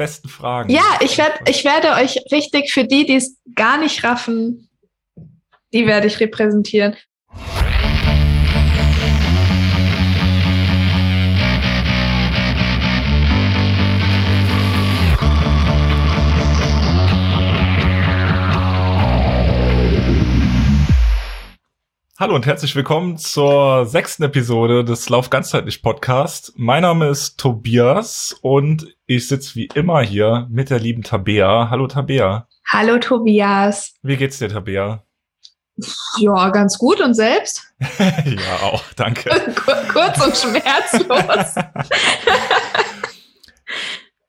besten Fragen. Ja, ich, werd, ich werde euch richtig für die, die es gar nicht raffen, die werde ich repräsentieren. Hallo und herzlich willkommen zur sechsten Episode des Lauf ganzheitlich Podcast. Mein Name ist Tobias und ich sitze wie immer hier mit der lieben Tabea. Hallo Tabea. Hallo Tobias. Wie geht's dir, Tabea? Ja, ganz gut und selbst? ja, auch, danke. Kurz und schmerzlos.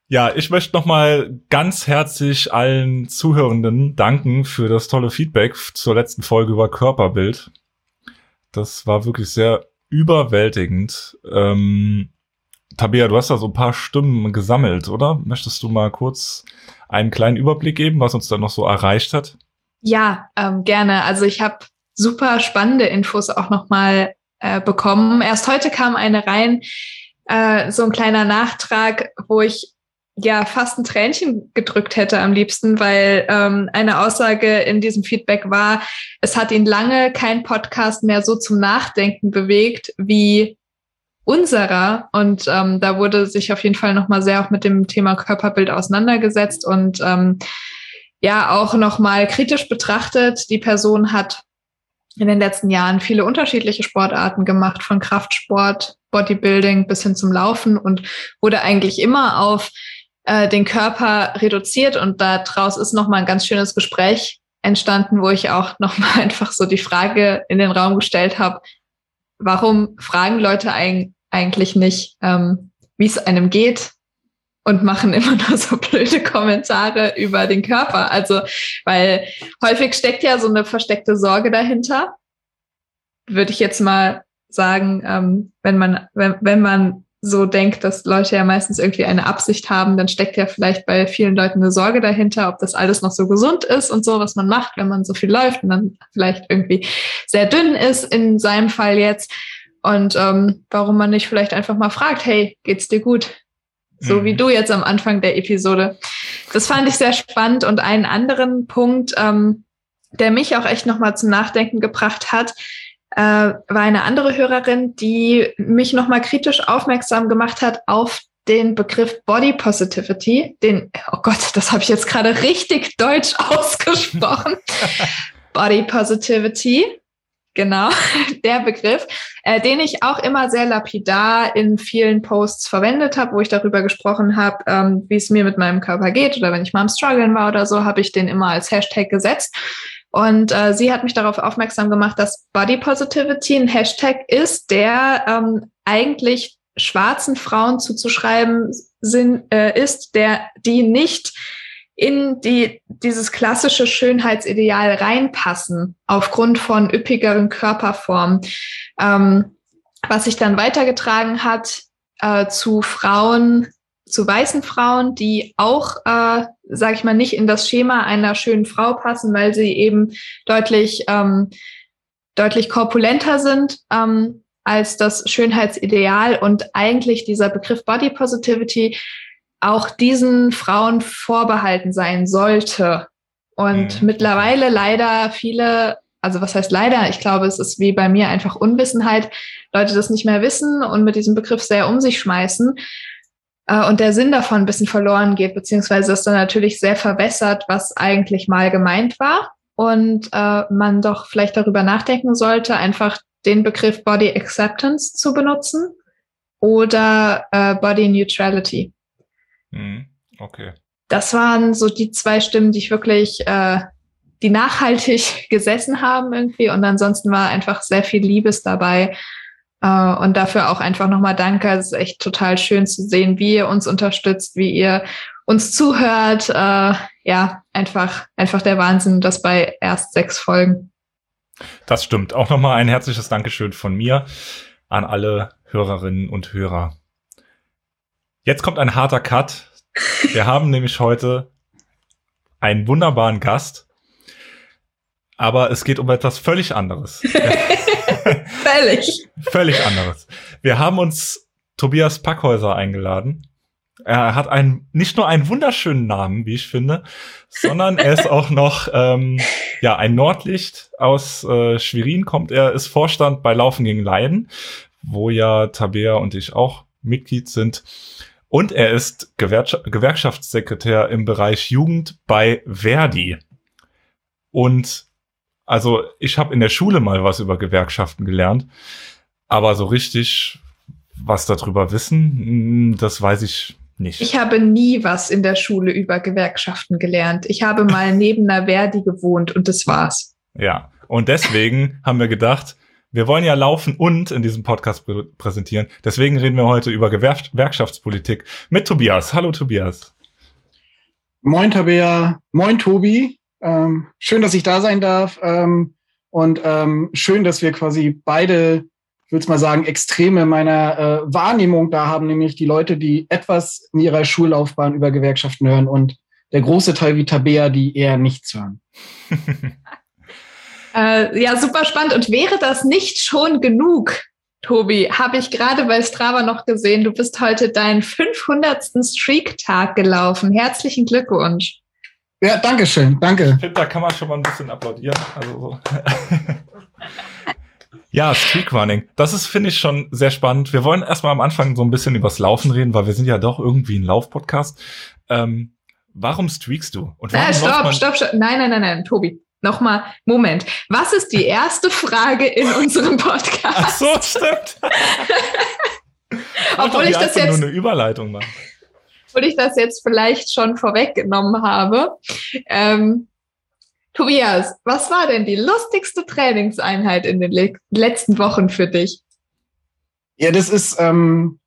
Ja, ich möchte nochmal ganz herzlich allen Zuhörenden danken für das tolle Feedback zur letzten Folge über Körperbild. Das war wirklich sehr überwältigend. Ähm, Tabea, du hast da so ein paar Stimmen gesammelt, oder? Möchtest du mal kurz einen kleinen Überblick geben, was uns da noch so erreicht hat? Ja, ähm, gerne. Also ich habe super spannende Infos auch nochmal äh, bekommen. Erst heute kam eine rein, äh, so ein kleiner Nachtrag, wo ich ja fast ein Tränchen gedrückt hätte am liebsten, weil ähm, eine Aussage in diesem Feedback war, es hat ihn lange kein Podcast mehr so zum Nachdenken bewegt wie unserer. Und ähm, da wurde sich auf jeden Fall nochmal sehr auch mit dem Thema Körperbild auseinandergesetzt und ähm, ja auch nochmal kritisch betrachtet. Die Person hat in den letzten Jahren viele unterschiedliche Sportarten gemacht, von Kraftsport, Bodybuilding bis hin zum Laufen und wurde eigentlich immer auf äh, den Körper reduziert und daraus ist nochmal ein ganz schönes Gespräch entstanden, wo ich auch nochmal einfach so die Frage in den Raum gestellt habe, warum fragen Leute ein, eigentlich nicht, ähm, wie es einem geht und machen immer nur so blöde Kommentare über den Körper. Also, weil häufig steckt ja so eine versteckte Sorge dahinter. Würde ich jetzt mal sagen, ähm, wenn man, wenn, wenn man so denkt, dass Leute ja meistens irgendwie eine Absicht haben, dann steckt ja vielleicht bei vielen Leuten eine Sorge dahinter, ob das alles noch so gesund ist und so, was man macht, wenn man so viel läuft und dann vielleicht irgendwie sehr dünn ist, in seinem Fall jetzt. Und ähm, warum man nicht vielleicht einfach mal fragt, hey, geht's dir gut? So mhm. wie du jetzt am Anfang der Episode. Das fand ich sehr spannend. Und einen anderen Punkt, ähm, der mich auch echt nochmal zum Nachdenken gebracht hat, äh, war eine andere Hörerin, die mich nochmal kritisch aufmerksam gemacht hat auf den Begriff Body Positivity, den, oh Gott, das habe ich jetzt gerade richtig deutsch ausgesprochen. Body Positivity, genau, der Begriff, äh, den ich auch immer sehr lapidar in vielen Posts verwendet habe, wo ich darüber gesprochen habe, ähm, wie es mir mit meinem Körper geht oder wenn ich mal am Struggeln war oder so, habe ich den immer als Hashtag gesetzt. Und äh, sie hat mich darauf aufmerksam gemacht, dass Body Positivity ein Hashtag ist, der ähm, eigentlich schwarzen Frauen zuzuschreiben sind, äh, ist, der die nicht in die, dieses klassische Schönheitsideal reinpassen, aufgrund von üppigeren Körperformen, ähm, was sich dann weitergetragen hat äh, zu Frauen, zu weißen Frauen, die auch, äh, sage ich mal, nicht in das Schema einer schönen Frau passen, weil sie eben deutlich, ähm, deutlich korpulenter sind ähm, als das Schönheitsideal und eigentlich dieser Begriff Body Positivity auch diesen Frauen vorbehalten sein sollte. Und mhm. mittlerweile leider viele, also was heißt leider? Ich glaube, es ist wie bei mir einfach Unwissenheit, Leute das nicht mehr wissen und mit diesem Begriff sehr um sich schmeißen äh, und der Sinn davon ein bisschen verloren geht, beziehungsweise ist dann natürlich sehr verwässert, was eigentlich mal gemeint war. Und äh, man doch vielleicht darüber nachdenken sollte, einfach den Begriff Body Acceptance zu benutzen oder äh, Body Neutrality. Mhm. Okay. Das waren so die zwei Stimmen, die ich wirklich, äh, die nachhaltig gesessen haben irgendwie. Und ansonsten war einfach sehr viel Liebes dabei Uh, und dafür auch einfach nochmal danke. Es ist echt total schön zu sehen, wie ihr uns unterstützt, wie ihr uns zuhört. Uh, ja, einfach, einfach der Wahnsinn, das bei erst sechs Folgen. Das stimmt. Auch nochmal ein herzliches Dankeschön von mir an alle Hörerinnen und Hörer. Jetzt kommt ein harter Cut. Wir haben nämlich heute einen wunderbaren Gast, aber es geht um etwas völlig anderes. Völlig. Völlig anderes. Wir haben uns Tobias Packhäuser eingeladen. Er hat einen, nicht nur einen wunderschönen Namen, wie ich finde, sondern er ist auch noch ähm, ja ein Nordlicht aus äh, Schwerin kommt. Er ist Vorstand bei Laufen gegen Leiden, wo ja Tabea und ich auch Mitglied sind. Und er ist Gewerkschaftssekretär im Bereich Jugend bei Verdi. Und also ich habe in der Schule mal was über Gewerkschaften gelernt, aber so richtig was darüber wissen, hm, das weiß ich nicht. Ich habe nie was in der Schule über Gewerkschaften gelernt. Ich habe mal neben einer Verdi gewohnt und das war's. Ja, und deswegen haben wir gedacht, wir wollen ja laufen und in diesem Podcast prä präsentieren. Deswegen reden wir heute über Gewerkschaftspolitik mit Tobias. Hallo Tobias. Moin Tabea, moin Tobi. Ähm, schön, dass ich da sein darf. Ähm, und ähm, schön, dass wir quasi beide, ich würde mal sagen, Extreme meiner äh, Wahrnehmung da haben, nämlich die Leute, die etwas in ihrer Schullaufbahn über Gewerkschaften hören und der große Teil wie Tabea, die eher nichts hören. Äh, ja, super spannend. Und wäre das nicht schon genug, Tobi, habe ich gerade bei Strava noch gesehen, du bist heute deinen 500. Streak-Tag gelaufen. Herzlichen Glückwunsch. Ja, danke schön, danke. Ich finde, da kann man schon mal ein bisschen applaudieren. Also so. ja, Streakrunning. Das ist, finde ich, schon sehr spannend. Wir wollen erstmal am Anfang so ein bisschen übers Laufen reden, weil wir sind ja doch irgendwie ein Laufpodcast. Ähm, warum streakst du? Und warum äh, stopp, stopp, stopp. Nein, nein, nein, nein, Tobi nochmal, Moment, was ist die erste Frage in unserem Podcast? Ach so, stimmt. Obwohl ich das jetzt nur eine Überleitung machen. Obwohl ich das jetzt vielleicht schon vorweggenommen habe. Ähm, Tobias, was war denn die lustigste Trainingseinheit in den le letzten Wochen für dich? Ja, das ist, ähm,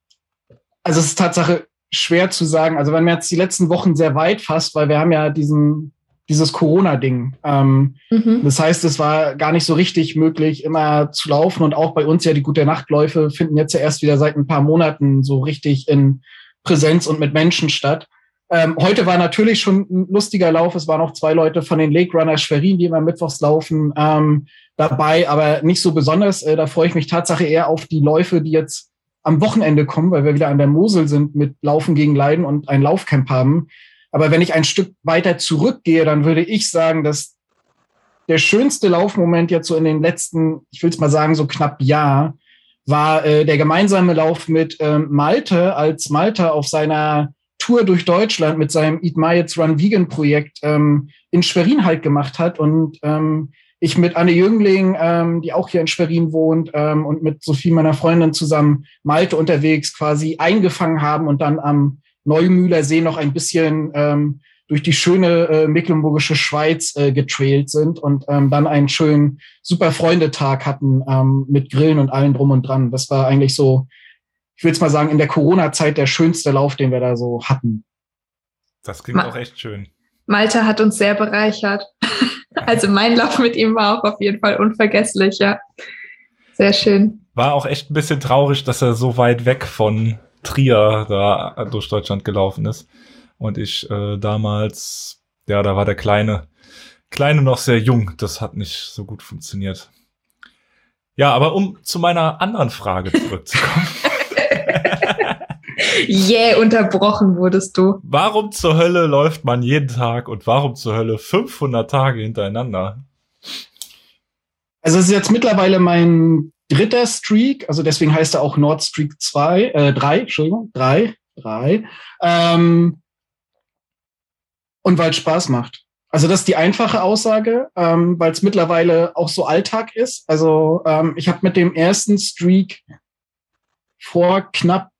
also es ist Tatsache schwer zu sagen. Also wenn man jetzt die letzten Wochen sehr weit fasst, weil wir haben ja diesen dieses Corona-Ding. Ähm, mhm. Das heißt, es war gar nicht so richtig möglich, immer zu laufen. Und auch bei uns ja die gute Nachtläufe finden jetzt ja erst wieder seit ein paar Monaten so richtig in Präsenz und mit Menschen statt. Ähm, heute war natürlich schon ein lustiger Lauf. Es waren auch zwei Leute von den Lake Runners Schwerin, die immer mittwochs laufen, ähm, dabei, aber nicht so besonders. Äh, da freue ich mich Tatsache eher auf die Läufe, die jetzt am Wochenende kommen, weil wir wieder an der Mosel sind mit Laufen gegen Leiden und ein Laufcamp haben. Aber wenn ich ein Stück weiter zurückgehe, dann würde ich sagen, dass der schönste Laufmoment jetzt so in den letzten, ich will es mal sagen, so knapp Jahr, war äh, der gemeinsame Lauf mit ähm, Malte, als Malte auf seiner Tour durch Deutschland mit seinem Eat My It's Run Vegan Projekt ähm, in Schwerin halt gemacht hat und ähm, ich mit Anne Jüngling, ähm, die auch hier in Schwerin wohnt, ähm, und mit Sophie, meiner Freundin, zusammen Malte unterwegs quasi eingefangen haben und dann am Neumühler See noch ein bisschen ähm, durch die schöne äh, mecklenburgische Schweiz äh, getrailt sind und ähm, dann einen schönen super Freundetag hatten ähm, mit Grillen und allem drum und dran. Das war eigentlich so, ich will es mal sagen, in der Corona-Zeit der schönste Lauf, den wir da so hatten. Das klingt Ma auch echt schön. Malte hat uns sehr bereichert. also mein Lauf mit ihm war auch auf jeden Fall unvergesslich, ja. Sehr schön. War auch echt ein bisschen traurig, dass er so weit weg von Trier da durch Deutschland gelaufen ist. Und ich äh, damals, ja, da war der Kleine, Kleine noch sehr jung. Das hat nicht so gut funktioniert. Ja, aber um zu meiner anderen Frage zurückzukommen. yeah, unterbrochen wurdest du. Warum zur Hölle läuft man jeden Tag und warum zur Hölle 500 Tage hintereinander? Also es ist jetzt mittlerweile mein dritter Streak, also deswegen heißt er auch Nord Streak 2, äh, 3, Entschuldigung, 3, 3. Ähm, und weil es Spaß macht. Also das ist die einfache Aussage, ähm, weil es mittlerweile auch so Alltag ist. Also ähm, ich habe mit dem ersten Streak vor knapp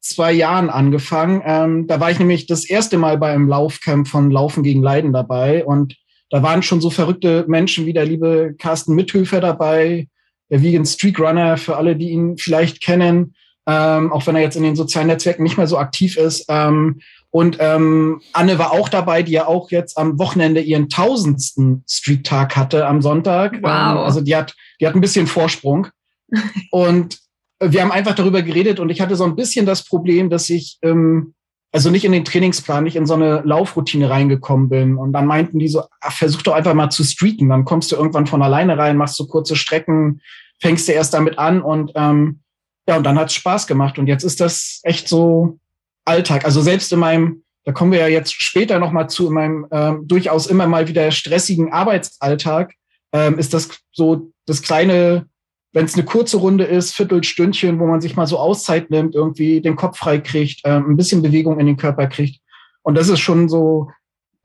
zwei Jahren angefangen. Ähm, da war ich nämlich das erste Mal bei einem Laufcamp von Laufen gegen Leiden dabei und da waren schon so verrückte Menschen wie der liebe Carsten Mithöfer dabei, der Vegan Streak Runner, für alle, die ihn vielleicht kennen, ähm, auch wenn er jetzt in den sozialen Netzwerken nicht mehr so aktiv ist. Ähm, und ähm, Anne war auch dabei, die ja auch jetzt am Wochenende ihren tausendsten Streak-Tag hatte am Sonntag. Wow. Ähm, also die hat, die hat ein bisschen Vorsprung. und wir haben einfach darüber geredet und ich hatte so ein bisschen das Problem, dass ich ähm, also nicht in den Trainingsplan, nicht in so eine Laufroutine reingekommen bin. Und dann meinten die so, ach, versuch doch einfach mal zu streaken. Dann kommst du irgendwann von alleine rein, machst so kurze Strecken, fängst du erst damit an und ähm, ja, und dann hat's Spaß gemacht. Und jetzt ist das echt so, Alltag. Also selbst in meinem, da kommen wir ja jetzt später nochmal zu, in meinem ähm, durchaus immer mal wieder stressigen Arbeitsalltag, ähm, ist das so das kleine, wenn es eine kurze Runde ist, Viertelstündchen, wo man sich mal so Auszeit nimmt, irgendwie den Kopf frei kriegt, ähm, ein bisschen Bewegung in den Körper kriegt. Und das ist schon so,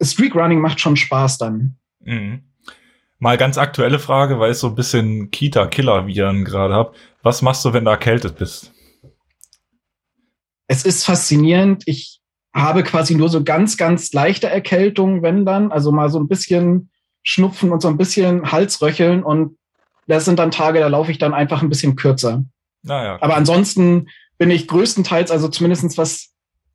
Streak Running macht schon Spaß dann. Mhm. Mal ganz aktuelle Frage, weil ich so ein bisschen Kita-Killer-Viren gerade habe. Was machst du, wenn du erkältet bist? Es ist faszinierend. Ich habe quasi nur so ganz, ganz leichte Erkältungen, wenn dann. Also mal so ein bisschen Schnupfen und so ein bisschen Halsröcheln. Und das sind dann Tage, da laufe ich dann einfach ein bisschen kürzer. Naja. Aber ansonsten bin ich größtenteils, also zumindestens was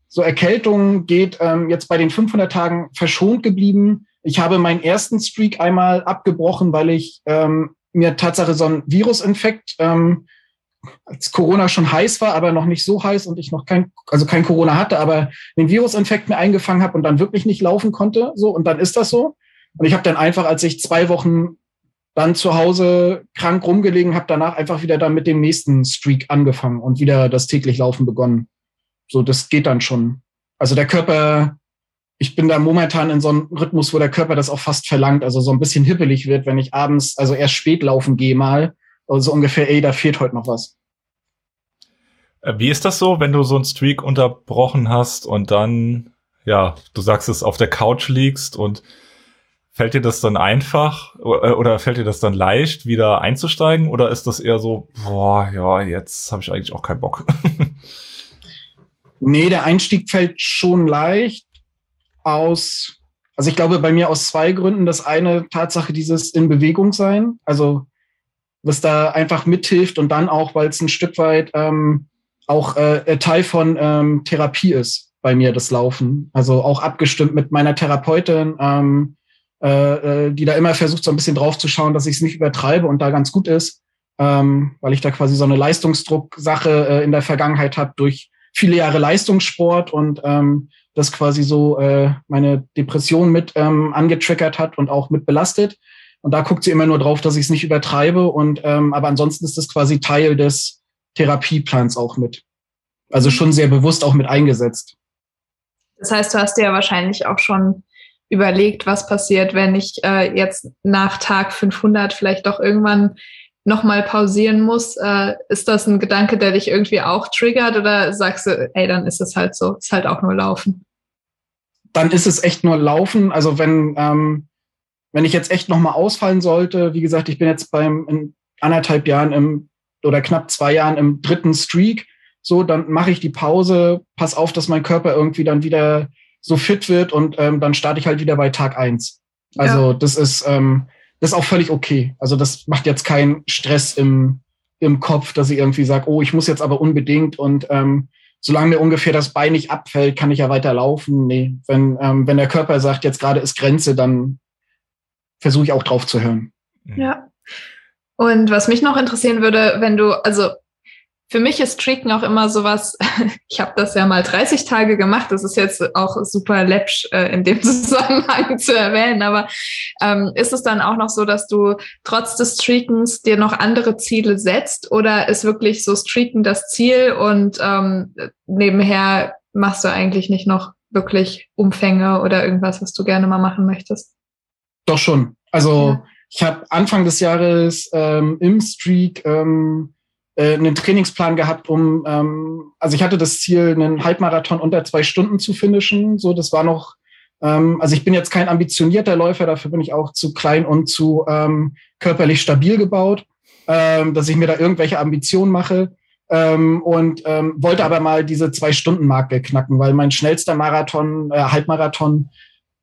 so Erkältungen geht, ähm, jetzt bei den 500 Tagen verschont geblieben. Ich habe meinen ersten Streak einmal abgebrochen, weil ich ähm, mir Tatsache so ein Virusinfekt, ähm, als Corona schon heiß war, aber noch nicht so heiß und ich noch kein, also kein Corona hatte, aber den Virusinfekt mir eingefangen habe und dann wirklich nicht laufen konnte, so und dann ist das so. Und ich habe dann einfach, als ich zwei Wochen dann zu Hause krank rumgelegen habe, danach einfach wieder dann mit dem nächsten Streak angefangen und wieder das täglich Laufen begonnen. So, das geht dann schon. Also der Körper, ich bin da momentan in so einem Rhythmus, wo der Körper das auch fast verlangt, also so ein bisschen hippelig wird, wenn ich abends, also erst spät laufen gehe mal, also so ungefähr, ey, da fehlt heute noch was. Äh, wie ist das so, wenn du so einen Streak unterbrochen hast und dann, ja, du sagst es, auf der Couch liegst und fällt dir das dann einfach äh, oder fällt dir das dann leicht, wieder einzusteigen oder ist das eher so, boah, ja, jetzt habe ich eigentlich auch keinen Bock? Nee, der Einstieg fällt schon leicht aus, also ich glaube bei mir aus zwei Gründen. Das eine Tatsache dieses in Bewegung sein, also was da einfach mithilft und dann auch, weil es ein Stück weit ähm, auch äh, Teil von ähm, Therapie ist bei mir, das Laufen. Also auch abgestimmt mit meiner Therapeutin, ähm, äh, äh die da immer versucht, so ein bisschen drauf zu schauen, dass ich es nicht übertreibe und da ganz gut ist, ähm, weil ich da quasi so eine Leistungsdrucksache äh, in der Vergangenheit habe durch viele Jahre Leistungssport und ähm, das quasi so äh, meine Depression mit ähm, angetriggert hat und auch mit belastet. Und da guckt sie immer nur drauf, dass ich es nicht übertreibe. Und ähm, aber ansonsten ist das quasi Teil des Therapieplans auch mit. Also schon sehr bewusst auch mit eingesetzt. Das heißt, du hast dir ja wahrscheinlich auch schon überlegt, was passiert, wenn ich äh, jetzt nach Tag 500 vielleicht doch irgendwann nochmal pausieren muss. Äh, ist das ein Gedanke, der dich irgendwie auch triggert oder sagst du, ey, dann ist es halt so, ist halt auch nur Laufen? Dann ist es echt nur Laufen. Also wenn, ähm, wenn ich jetzt echt nochmal ausfallen sollte, wie gesagt, ich bin jetzt beim in anderthalb Jahren im oder knapp zwei Jahren im dritten Streak, so, dann mache ich die Pause, pass auf, dass mein Körper irgendwie dann wieder so fit wird und ähm, dann starte ich halt wieder bei Tag eins. Also ja. das ist, ähm, das ist auch völlig okay. Also das macht jetzt keinen Stress im, im Kopf, dass ich irgendwie sage, oh, ich muss jetzt aber unbedingt und ähm, solange mir ungefähr das Bein nicht abfällt, kann ich ja weiter laufen. Nee, wenn, ähm, wenn der Körper sagt, jetzt gerade ist Grenze, dann versuche ich auch drauf zu hören. Ja. Und was mich noch interessieren würde, wenn du, also für mich ist Streaken auch immer sowas, ich habe das ja mal 30 Tage gemacht, das ist jetzt auch super läppsch äh, in dem Zusammenhang zu erwähnen, aber ähm, ist es dann auch noch so, dass du trotz des Streakens dir noch andere Ziele setzt oder ist wirklich so Streaken das Ziel und ähm, nebenher machst du eigentlich nicht noch wirklich Umfänge oder irgendwas, was du gerne mal machen möchtest? Doch schon. Also ja. ich habe Anfang des Jahres ähm, im Streak ähm, äh, einen Trainingsplan gehabt, um, ähm, also ich hatte das Ziel, einen Halbmarathon unter zwei Stunden zu finishen. So, das war noch, ähm, also ich bin jetzt kein ambitionierter Läufer, dafür bin ich auch zu klein und zu ähm, körperlich stabil gebaut, ähm, dass ich mir da irgendwelche Ambitionen mache. Ähm, und ähm, wollte aber mal diese Zwei-Stunden-Marke knacken, weil mein schnellster Marathon, äh, Halbmarathon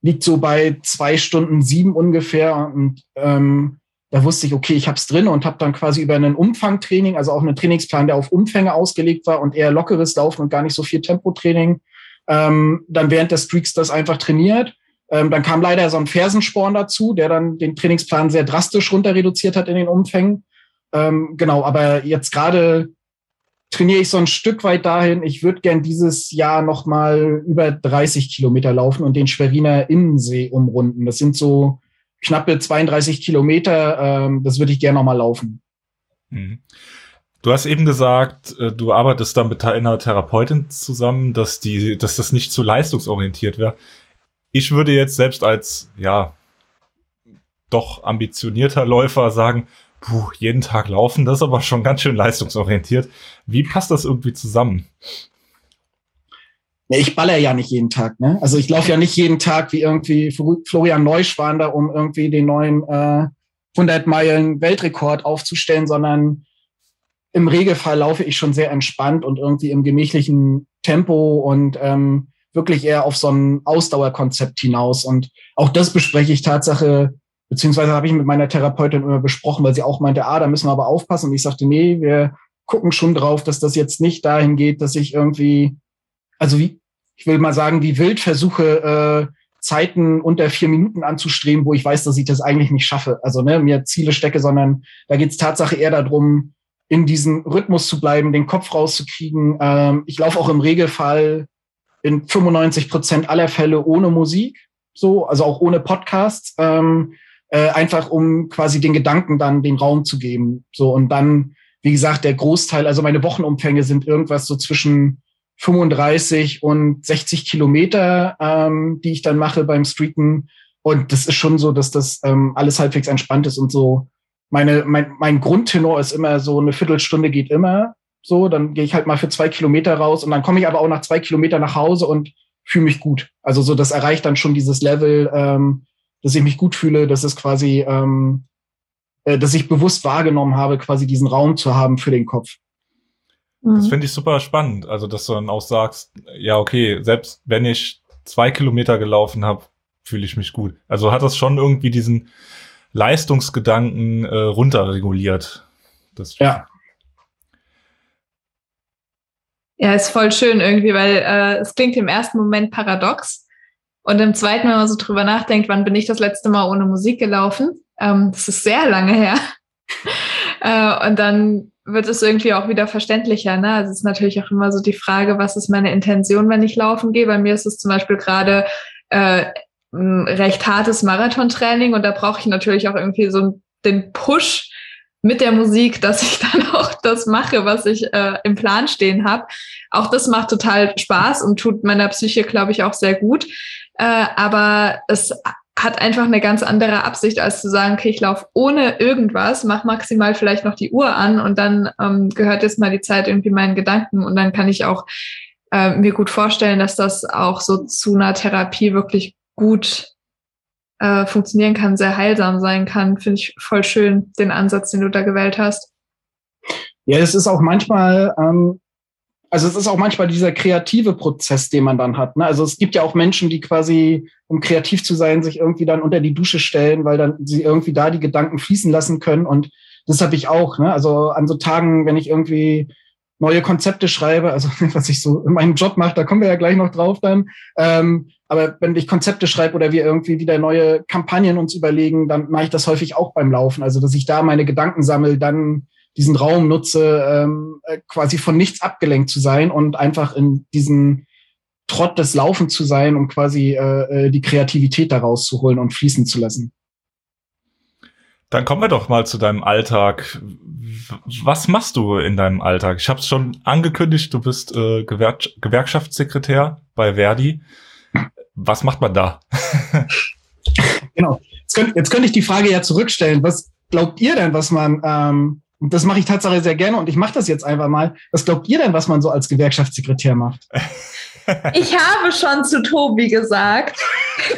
liegt so bei zwei Stunden sieben ungefähr. Und ähm, da wusste ich, okay, ich habe es drin und habe dann quasi über einen Umfangtraining, also auch einen Trainingsplan, der auf Umfänge ausgelegt war und eher lockeres Laufen und gar nicht so viel Tempotraining, ähm, dann während des Streaks das einfach trainiert. Ähm, dann kam leider so ein Fersensporn dazu, der dann den Trainingsplan sehr drastisch runter reduziert hat in den Umfängen. Ähm, genau, aber jetzt gerade trainiere ich so ein Stück weit dahin. Ich würde gern dieses Jahr noch mal über 30 Kilometer laufen und den Schweriner Innensee umrunden. Das sind so knappe 32 Kilometer. Ähm, das würde ich gerne noch mal laufen. Mhm. Du hast eben gesagt, äh, du arbeitest dann mit einer Therapeutin zusammen, dass die, dass das nicht zu leistungsorientiert wäre. Ich würde jetzt selbst als, ja, doch ambitionierter Läufer sagen, puh, jeden Tag laufen, das ist aber schon ganz schön leistungsorientiert. Wie passt das irgendwie zusammen? ich baller ja nicht jeden Tag, ne? Also ich laufe ja nicht jeden Tag wie irgendwie Florian Neuschwan da, um irgendwie den neuen äh, 100 Meilen Weltrekord aufzustellen, sondern im Regelfall laufe ich schon sehr entspannt und irgendwie im gemächlichen Tempo und ähm, wirklich eher auf so ein Ausdauerkonzept hinaus. Und auch das bespreche ich Tatsache, beziehungsweise habe ich mit meiner Therapeutin immer besprochen, weil sie auch meinte, ah, da müssen wir aber aufpassen. Und ich sagte, nee, wir gucken schon drauf, dass das jetzt nicht dahin geht, dass ich irgendwie, also wie, ich will mal sagen, wie wild versuche, äh, Zeiten unter vier Minuten anzustreben, wo ich weiß, dass ich das eigentlich nicht schaffe. Also ne, mir Ziele stecke, sondern da geht es Tatsache eher darum, in diesem Rhythmus zu bleiben, den Kopf rauszukriegen. Ähm, ich laufe auch im Regelfall in 95 Prozent aller Fälle ohne Musik, so, also auch ohne Podcasts, ähm, äh, einfach um quasi den Gedanken dann den Raum zu geben. So und dann, wie gesagt, der Großteil, also meine Wochenumfänge sind irgendwas so zwischen 35 und 60 Kilometer, ähm, die ich dann mache beim Streeten. Und das ist schon so, dass das ähm, alles halbwegs entspannt ist und so meine, mein, mein Grundtenor ist immer so, eine Viertelstunde geht immer. So, dann gehe ich halt mal für zwei Kilometer raus und dann komme ich aber auch nach zwei Kilometern nach Hause und fühle mich gut. Also so, das erreicht dann schon dieses Level, ähm, dass ich mich gut fühle, dass es quasi, ähm, äh, dass ich bewusst wahrgenommen habe, quasi diesen Raum zu haben für den Kopf. Das mhm. finde ich super spannend. Also, dass du dann auch sagst, ja, okay, selbst wenn ich zwei Kilometer gelaufen habe, fühle ich mich gut. Also hat das schon irgendwie diesen, Leistungsgedanken äh, runterreguliert. Das ja. Ja, ist voll schön irgendwie, weil äh, es klingt im ersten Moment paradox. Und im zweiten, wenn man so drüber nachdenkt, wann bin ich das letzte Mal ohne Musik gelaufen? Ähm, das ist sehr lange her. äh, und dann wird es irgendwie auch wieder verständlicher. Ne? Also es ist natürlich auch immer so die Frage, was ist meine Intention, wenn ich laufen gehe? Bei mir ist es zum Beispiel gerade äh, ein recht hartes Marathontraining und da brauche ich natürlich auch irgendwie so den Push mit der Musik, dass ich dann auch das mache, was ich äh, im Plan stehen habe. Auch das macht total Spaß und tut meiner Psyche, glaube ich, auch sehr gut. Äh, aber es hat einfach eine ganz andere Absicht, als zu sagen, okay, ich laufe ohne irgendwas, mach maximal vielleicht noch die Uhr an und dann ähm, gehört jetzt mal die Zeit irgendwie meinen Gedanken und dann kann ich auch äh, mir gut vorstellen, dass das auch so zu einer Therapie wirklich gut äh, funktionieren kann, sehr heilsam sein kann. Finde ich voll schön, den Ansatz, den du da gewählt hast. Ja, es ist auch manchmal, ähm, also es ist auch manchmal dieser kreative Prozess, den man dann hat. Ne? Also es gibt ja auch Menschen, die quasi, um kreativ zu sein, sich irgendwie dann unter die Dusche stellen, weil dann sie irgendwie da die Gedanken fließen lassen können. Und das habe ich auch. Ne? Also an so Tagen, wenn ich irgendwie neue Konzepte schreibe, also was ich so in meinem Job mache, da kommen wir ja gleich noch drauf dann. Ähm, aber wenn ich Konzepte schreibe oder wir irgendwie wieder neue Kampagnen uns überlegen, dann mache ich das häufig auch beim Laufen. Also dass ich da meine Gedanken sammle, dann diesen Raum nutze, ähm, äh, quasi von nichts abgelenkt zu sein und einfach in diesen Trott des Laufen zu sein, um quasi äh, äh die Kreativität daraus zu holen und fließen zu lassen. Dann kommen wir doch mal zu deinem Alltag. Was machst du in deinem Alltag? Ich habe es schon angekündigt, du bist äh, Gewer Gewerkschaftssekretär bei Verdi. Was macht man da? genau. Jetzt, könnt, jetzt könnte ich die Frage ja zurückstellen. Was glaubt ihr denn, was man, ähm, das mache ich tatsächlich sehr gerne und ich mache das jetzt einfach mal. Was glaubt ihr denn, was man so als Gewerkschaftssekretär macht? Ich habe schon zu Tobi gesagt,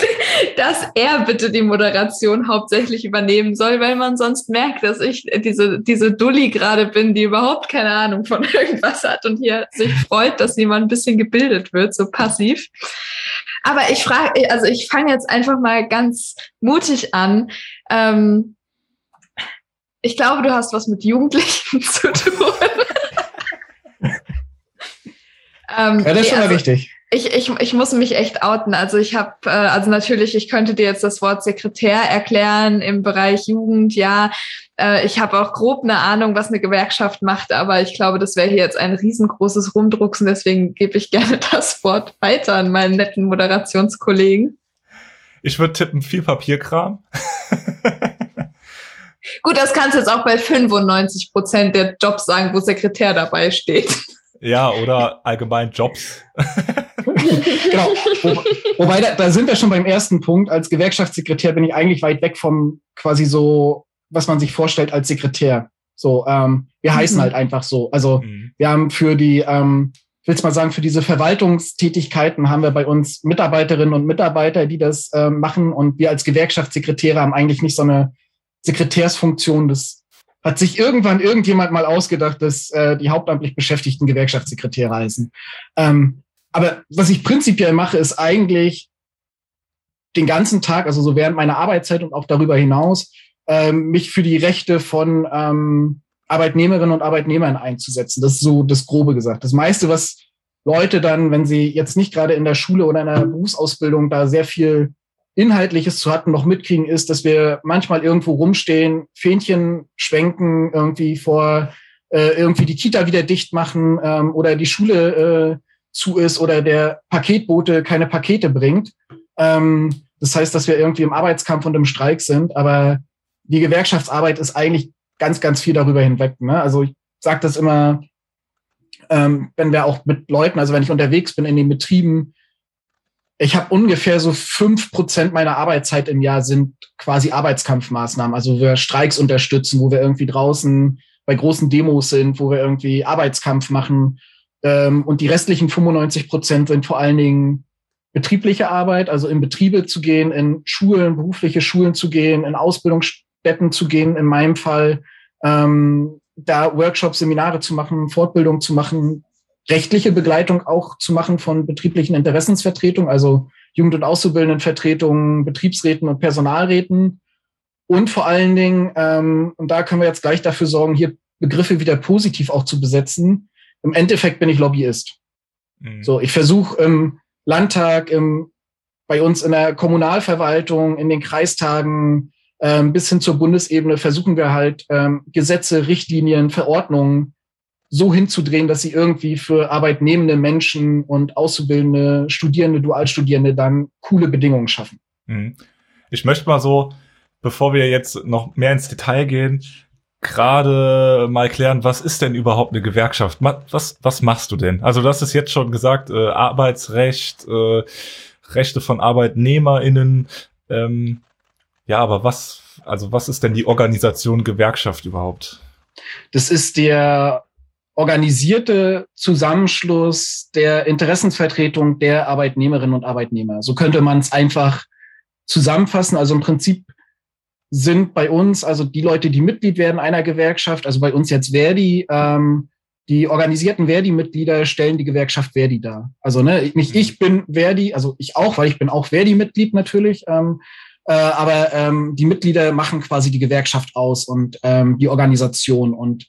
dass er bitte die Moderation hauptsächlich übernehmen soll, weil man sonst merkt, dass ich diese, diese Dulli gerade bin, die überhaupt keine Ahnung von irgendwas hat und hier sich freut, dass jemand ein bisschen gebildet wird, so passiv. Aber ich frage, also ich fange jetzt einfach mal ganz mutig an. Ähm, ich glaube, du hast was mit Jugendlichen zu tun. ähm, ja, das ist schon mal also, wichtig. Ich, ich, ich muss mich echt outen. Also ich habe, äh, also natürlich, ich könnte dir jetzt das Wort Sekretär erklären im Bereich Jugend, ja. Äh, ich habe auch grob eine Ahnung, was eine Gewerkschaft macht, aber ich glaube, das wäre hier jetzt ein riesengroßes Rumdrucksen. Deswegen gebe ich gerne das Wort weiter an meinen netten Moderationskollegen. Ich würde tippen, viel Papierkram. Gut, das kannst du jetzt auch bei 95 Prozent der Jobs sagen, wo Sekretär dabei steht. Ja, oder allgemein Jobs. genau. Wo, wobei, da, da sind wir schon beim ersten Punkt. Als Gewerkschaftssekretär bin ich eigentlich weit weg vom quasi so, was man sich vorstellt als Sekretär. So, ähm, wir mhm. heißen halt einfach so. Also mhm. wir haben für die, ähm, ich will mal sagen, für diese Verwaltungstätigkeiten haben wir bei uns Mitarbeiterinnen und Mitarbeiter, die das ähm, machen. Und wir als Gewerkschaftssekretäre haben eigentlich nicht so eine Sekretärsfunktion. Das hat sich irgendwann irgendjemand mal ausgedacht, dass äh, die hauptamtlich beschäftigten Gewerkschaftssekretäre heißen. Ähm, aber was ich prinzipiell mache, ist eigentlich den ganzen Tag, also so während meiner Arbeitszeit und auch darüber hinaus, ähm, mich für die Rechte von ähm, Arbeitnehmerinnen und Arbeitnehmern einzusetzen. Das ist so das Grobe gesagt. Das meiste, was Leute dann, wenn sie jetzt nicht gerade in der Schule oder in der Berufsausbildung da sehr viel Inhaltliches zu hatten, noch mitkriegen, ist, dass wir manchmal irgendwo rumstehen, Fähnchen schwenken, irgendwie vor äh, irgendwie die Kita wieder dicht machen ähm, oder die Schule äh, zu ist oder der Paketbote keine Pakete bringt. Ähm, das heißt, dass wir irgendwie im Arbeitskampf und im Streik sind, aber die Gewerkschaftsarbeit ist eigentlich ganz, ganz viel darüber hinweg. Ne? Also ich sage das immer, ähm, wenn wir auch mit Leuten, also wenn ich unterwegs bin in den Betrieben, ich habe ungefähr so fünf Prozent meiner Arbeitszeit im Jahr sind quasi Arbeitskampfmaßnahmen. Also wir Streiks unterstützen, wo wir irgendwie draußen bei großen Demos sind, wo wir irgendwie Arbeitskampf machen. Ähm, und die restlichen 95 Prozent sind vor allen Dingen betriebliche Arbeit, also in Betriebe zu gehen, in Schulen, berufliche Schulen zu gehen, in Ausbildungsstätten zu gehen, in meinem Fall, ähm, da Workshops, Seminare zu machen, Fortbildung zu machen, rechtliche Begleitung auch zu machen von betrieblichen Interessensvertretungen, also Jugend- und Auszubildendenvertretungen, Betriebsräten und Personalräten. Und vor allen Dingen, ähm, und da können wir jetzt gleich dafür sorgen, hier Begriffe wieder positiv auch zu besetzen. Im Endeffekt bin ich Lobbyist. Mhm. So, ich versuche im Landtag, im, bei uns in der Kommunalverwaltung, in den Kreistagen, ähm, bis hin zur Bundesebene versuchen wir halt ähm, Gesetze, Richtlinien, Verordnungen so hinzudrehen, dass sie irgendwie für arbeitnehmende Menschen und auszubildende Studierende, Dualstudierende dann coole Bedingungen schaffen. Mhm. Ich möchte mal so, bevor wir jetzt noch mehr ins Detail gehen, gerade mal klären, was ist denn überhaupt eine Gewerkschaft? Was, was machst du denn? Also du hast es jetzt schon gesagt, äh, Arbeitsrecht, äh, Rechte von ArbeitnehmerInnen. Ähm, ja, aber was, also was ist denn die Organisation Gewerkschaft überhaupt? Das ist der organisierte Zusammenschluss der Interessensvertretung der Arbeitnehmerinnen und Arbeitnehmer. So könnte man es einfach zusammenfassen. Also im Prinzip sind bei uns, also die Leute, die Mitglied werden einer Gewerkschaft, also bei uns jetzt Verdi, ähm, die organisierten Verdi-Mitglieder stellen die Gewerkschaft Verdi dar. Also ne, nicht ich bin Verdi, also ich auch, weil ich bin auch Verdi-Mitglied natürlich, ähm, äh, aber ähm, die Mitglieder machen quasi die Gewerkschaft aus und ähm, die Organisation und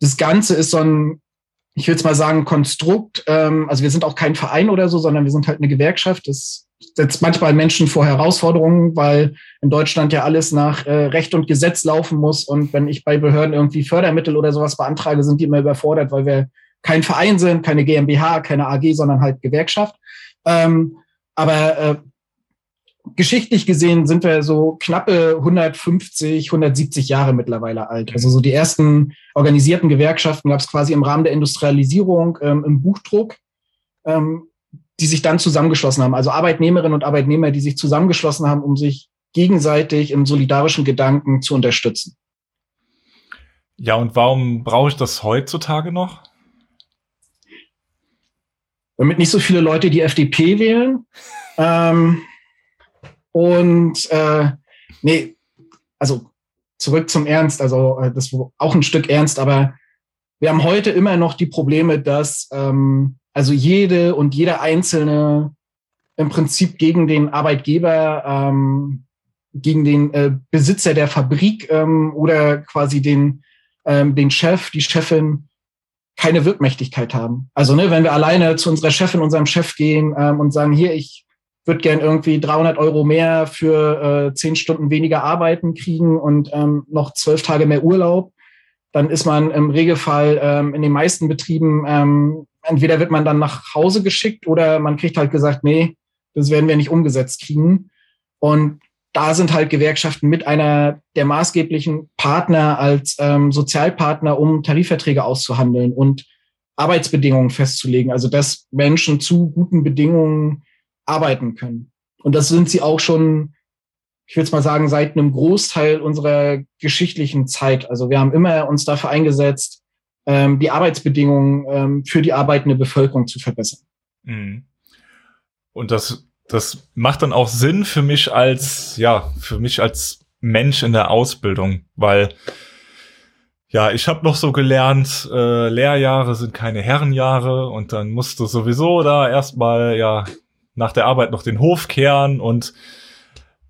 das Ganze ist so ein, ich will jetzt mal sagen, Konstrukt. Ähm, also wir sind auch kein Verein oder so, sondern wir sind halt eine Gewerkschaft. Das setzt manchmal Menschen vor Herausforderungen, weil in Deutschland ja alles nach äh, Recht und Gesetz laufen muss. Und wenn ich bei Behörden irgendwie Fördermittel oder sowas beantrage, sind die immer überfordert, weil wir kein Verein sind, keine GmbH, keine AG, sondern halt Gewerkschaft. Ähm, aber äh, geschichtlich gesehen sind wir so knappe 150, 170 Jahre mittlerweile alt. Also so die ersten organisierten Gewerkschaften gab es quasi im Rahmen der Industrialisierung ähm, im Buchdruck, ähm, die sich dann zusammengeschlossen haben. Also Arbeitnehmerinnen und Arbeitnehmer, die sich zusammengeschlossen haben, um sich gegenseitig im solidarischen Gedanken zu unterstützen. Ja, und warum brauche ich das heutzutage noch? Damit nicht so viele Leute die FDP wählen. Ähm, und äh, nee, also zurück zum Ernst, also äh, das war auch ein Stück ernst, aber wir haben heute immer noch die Probleme, dass ähm, also jede und jeder Einzelne im Prinzip gegen den Arbeitgeber, ähm, gegen den äh, Besitzer der Fabrik ähm, oder quasi den, ähm, den Chef, die Chefin keine Wirkmächtigkeit haben. Also ne, wenn wir alleine zu unserer Chefin, unserem Chef gehen ähm, und sagen, hier, ich würde gern irgendwie 300 Euro mehr für äh, zehn Stunden weniger arbeiten kriegen und ähm, noch zwölf Tage mehr Urlaub, dann ist man im Regelfall ähm, in den meisten Betrieben, ähm, entweder wird man dann nach Hause geschickt oder man kriegt halt gesagt, nee, das werden wir nicht umgesetzt kriegen. Und da sind halt Gewerkschaften mit einer der maßgeblichen Partner als ähm, Sozialpartner, um Tarifverträge auszuhandeln und Arbeitsbedingungen festzulegen. Also dass Menschen zu guten Bedingungen arbeiten können. Und das sind sie auch schon, ich es mal sagen, seit einem Großteil unserer geschichtlichen Zeit. Also wir haben immer uns dafür eingesetzt, ähm, die Arbeitsbedingungen ähm, für die arbeitende Bevölkerung zu verbessern. Mhm. Und das, das macht dann auch Sinn für mich als, ja, für mich als Mensch in der Ausbildung, weil ja, ich habe noch so gelernt, äh, Lehrjahre sind keine Herrenjahre und dann musst du sowieso da erstmal ja nach der Arbeit noch den Hof kehren und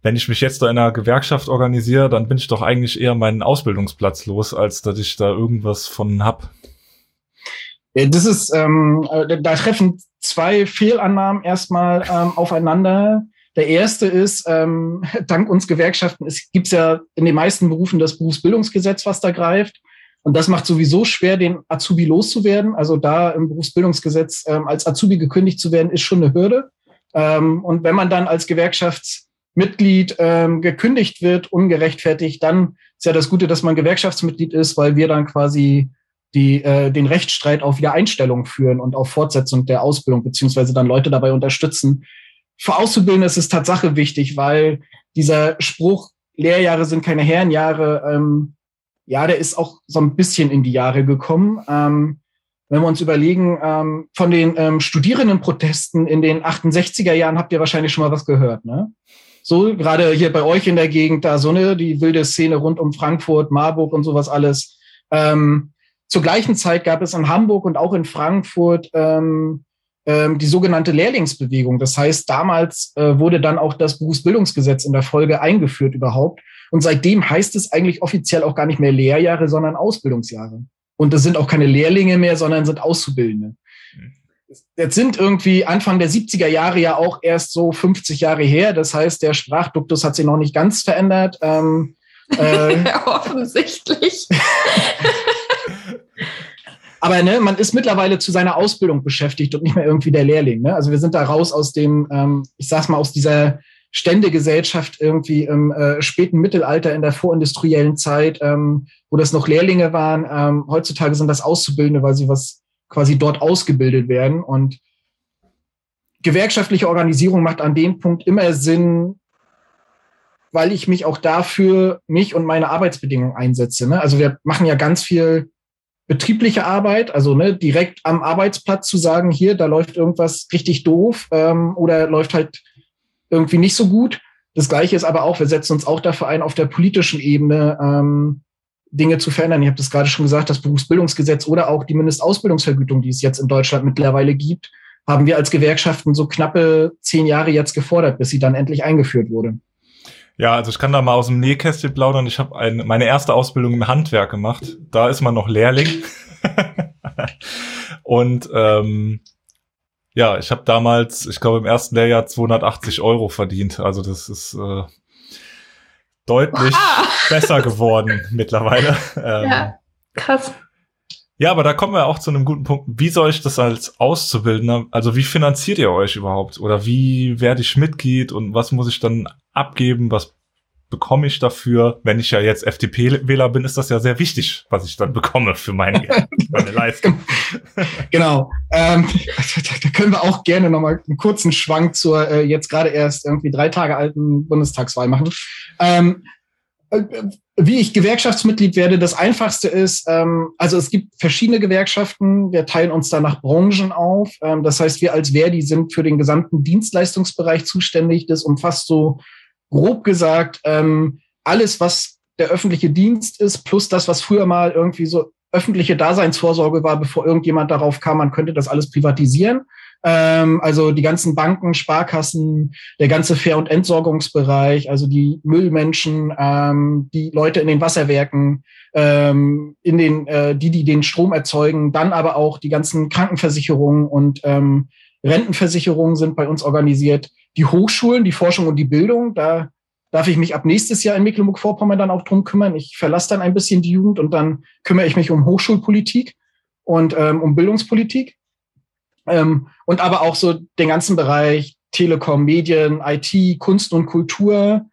wenn ich mich jetzt da in einer Gewerkschaft organisiere, dann bin ich doch eigentlich eher meinen Ausbildungsplatz los, als dass ich da irgendwas von hab. Das ist, ähm, äh, da treffen zwei Fehlannahmen erstmal ähm, aufeinander. Der erste ist, ähm, dank uns Gewerkschaften, es gibt ja in den meisten Berufen das Berufsbildungsgesetz, was da greift. Und das macht sowieso schwer, den Azubi loszuwerden. Also da im Berufsbildungsgesetz ähm, als Azubi gekündigt zu werden, ist schon eine Hürde. Ähm, und wenn man dann als Gewerkschaftsmitglied ähm, gekündigt wird, ungerechtfertigt, dann ist ja das Gute, dass man Gewerkschaftsmitglied ist, weil wir dann quasi die äh, den Rechtsstreit auf Wiedereinstellung führen und auf Fortsetzung der Ausbildung, beziehungsweise dann Leute dabei unterstützen. Für Auszubildende ist es Tatsache wichtig, weil dieser Spruch, Lehrjahre sind keine Herrenjahre, ähm, ja, der ist auch so ein bisschen in die Jahre gekommen. Ähm, wenn wir uns überlegen, ähm, von den ähm, Studierendenprotesten in den 68er Jahren habt ihr wahrscheinlich schon mal was gehört, ne? So, gerade hier bei euch in der Gegend, da so eine, die wilde Szene rund um Frankfurt, Marburg und sowas alles. Ähm, zur gleichen Zeit gab es in Hamburg und auch in Frankfurt ähm, ähm, die sogenannte Lehrlingsbewegung. Das heißt, damals äh, wurde dann auch das Berufsbildungsgesetz in der Folge eingeführt überhaupt. Und seitdem heißt es eigentlich offiziell auch gar nicht mehr Lehrjahre, sondern Ausbildungsjahre. Und das sind auch keine Lehrlinge mehr, sondern sind Auszubildende. Jetzt sind irgendwie Anfang der 70er Jahre ja auch erst so 50 Jahre her. Das heißt, der Sprachduktus hat sich noch nicht ganz verändert. Ähm, äh, Offensichtlich. Aber ne, man ist mittlerweile zu seiner Ausbildung beschäftigt und nicht mehr irgendwie der Lehrling. Ne? Also wir sind da raus aus dem, ähm, ich sag's mal, aus dieser Ständegesellschaft irgendwie im äh, späten Mittelalter in der vorindustriellen Zeit, ähm, wo das noch Lehrlinge waren. Ähm, heutzutage sind das Auszubildende, weil sie was quasi dort ausgebildet werden. Und gewerkschaftliche Organisierung macht an dem Punkt immer Sinn, weil ich mich auch dafür mich und meine Arbeitsbedingungen einsetze. Ne? Also wir machen ja ganz viel betriebliche Arbeit, also ne, direkt am Arbeitsplatz zu sagen, hier, da läuft irgendwas richtig doof ähm, oder läuft halt irgendwie nicht so gut. Das Gleiche ist aber auch, wir setzen uns auch dafür ein, auf der politischen Ebene ähm, Dinge zu verändern. Ich habe das gerade schon gesagt, das Berufsbildungsgesetz oder auch die Mindestausbildungsvergütung, die es jetzt in Deutschland mittlerweile gibt, haben wir als Gewerkschaften so knappe zehn Jahre jetzt gefordert, bis sie dann endlich eingeführt wurde. Ja, also ich kann da mal aus dem Nähkästchen plaudern. Ich habe meine erste Ausbildung im Handwerk gemacht. Da ist man noch Lehrling. und ähm, ja, ich habe damals, ich glaube im ersten Lehrjahr 280 Euro verdient. Also das ist äh, deutlich wow. besser geworden mittlerweile. Ähm, ja, krass. Ja, aber da kommen wir auch zu einem guten Punkt. Wie soll ich das als Auszubildender, also wie finanziert ihr euch überhaupt? Oder wie werde ich Mitglied und was muss ich dann abgeben? Was bekomme ich dafür? Wenn ich ja jetzt FDP-Wähler bin, ist das ja sehr wichtig, was ich dann bekomme für meine, meine Leistung. genau. Ähm, da können wir auch gerne nochmal einen kurzen Schwank zur äh, jetzt gerade erst irgendwie drei Tage alten Bundestagswahl machen. Ähm, äh, wie ich Gewerkschaftsmitglied werde, das einfachste ist, ähm, also es gibt verschiedene Gewerkschaften, wir teilen uns da nach Branchen auf. Ähm, das heißt, wir als Verdi sind für den gesamten Dienstleistungsbereich zuständig. Das umfasst so grob gesagt ähm, alles, was der öffentliche Dienst ist, plus das, was früher mal irgendwie so öffentliche Daseinsvorsorge war, bevor irgendjemand darauf kam, man könnte das alles privatisieren. Ähm, also die ganzen Banken, Sparkassen, der ganze Fair- und Entsorgungsbereich, also die Müllmenschen, ähm, die Leute in den Wasserwerken, ähm, in den, äh, die, die den Strom erzeugen, dann aber auch die ganzen Krankenversicherungen und ähm, Rentenversicherungen sind bei uns organisiert die Hochschulen, die Forschung und die Bildung, da darf ich mich ab nächstes Jahr in Mecklenburg-Vorpommern dann auch drum kümmern. Ich verlasse dann ein bisschen die Jugend und dann kümmere ich mich um Hochschulpolitik und ähm, um Bildungspolitik. Ähm, und aber auch so den ganzen Bereich Telekom, Medien, IT, Kunst und Kultur.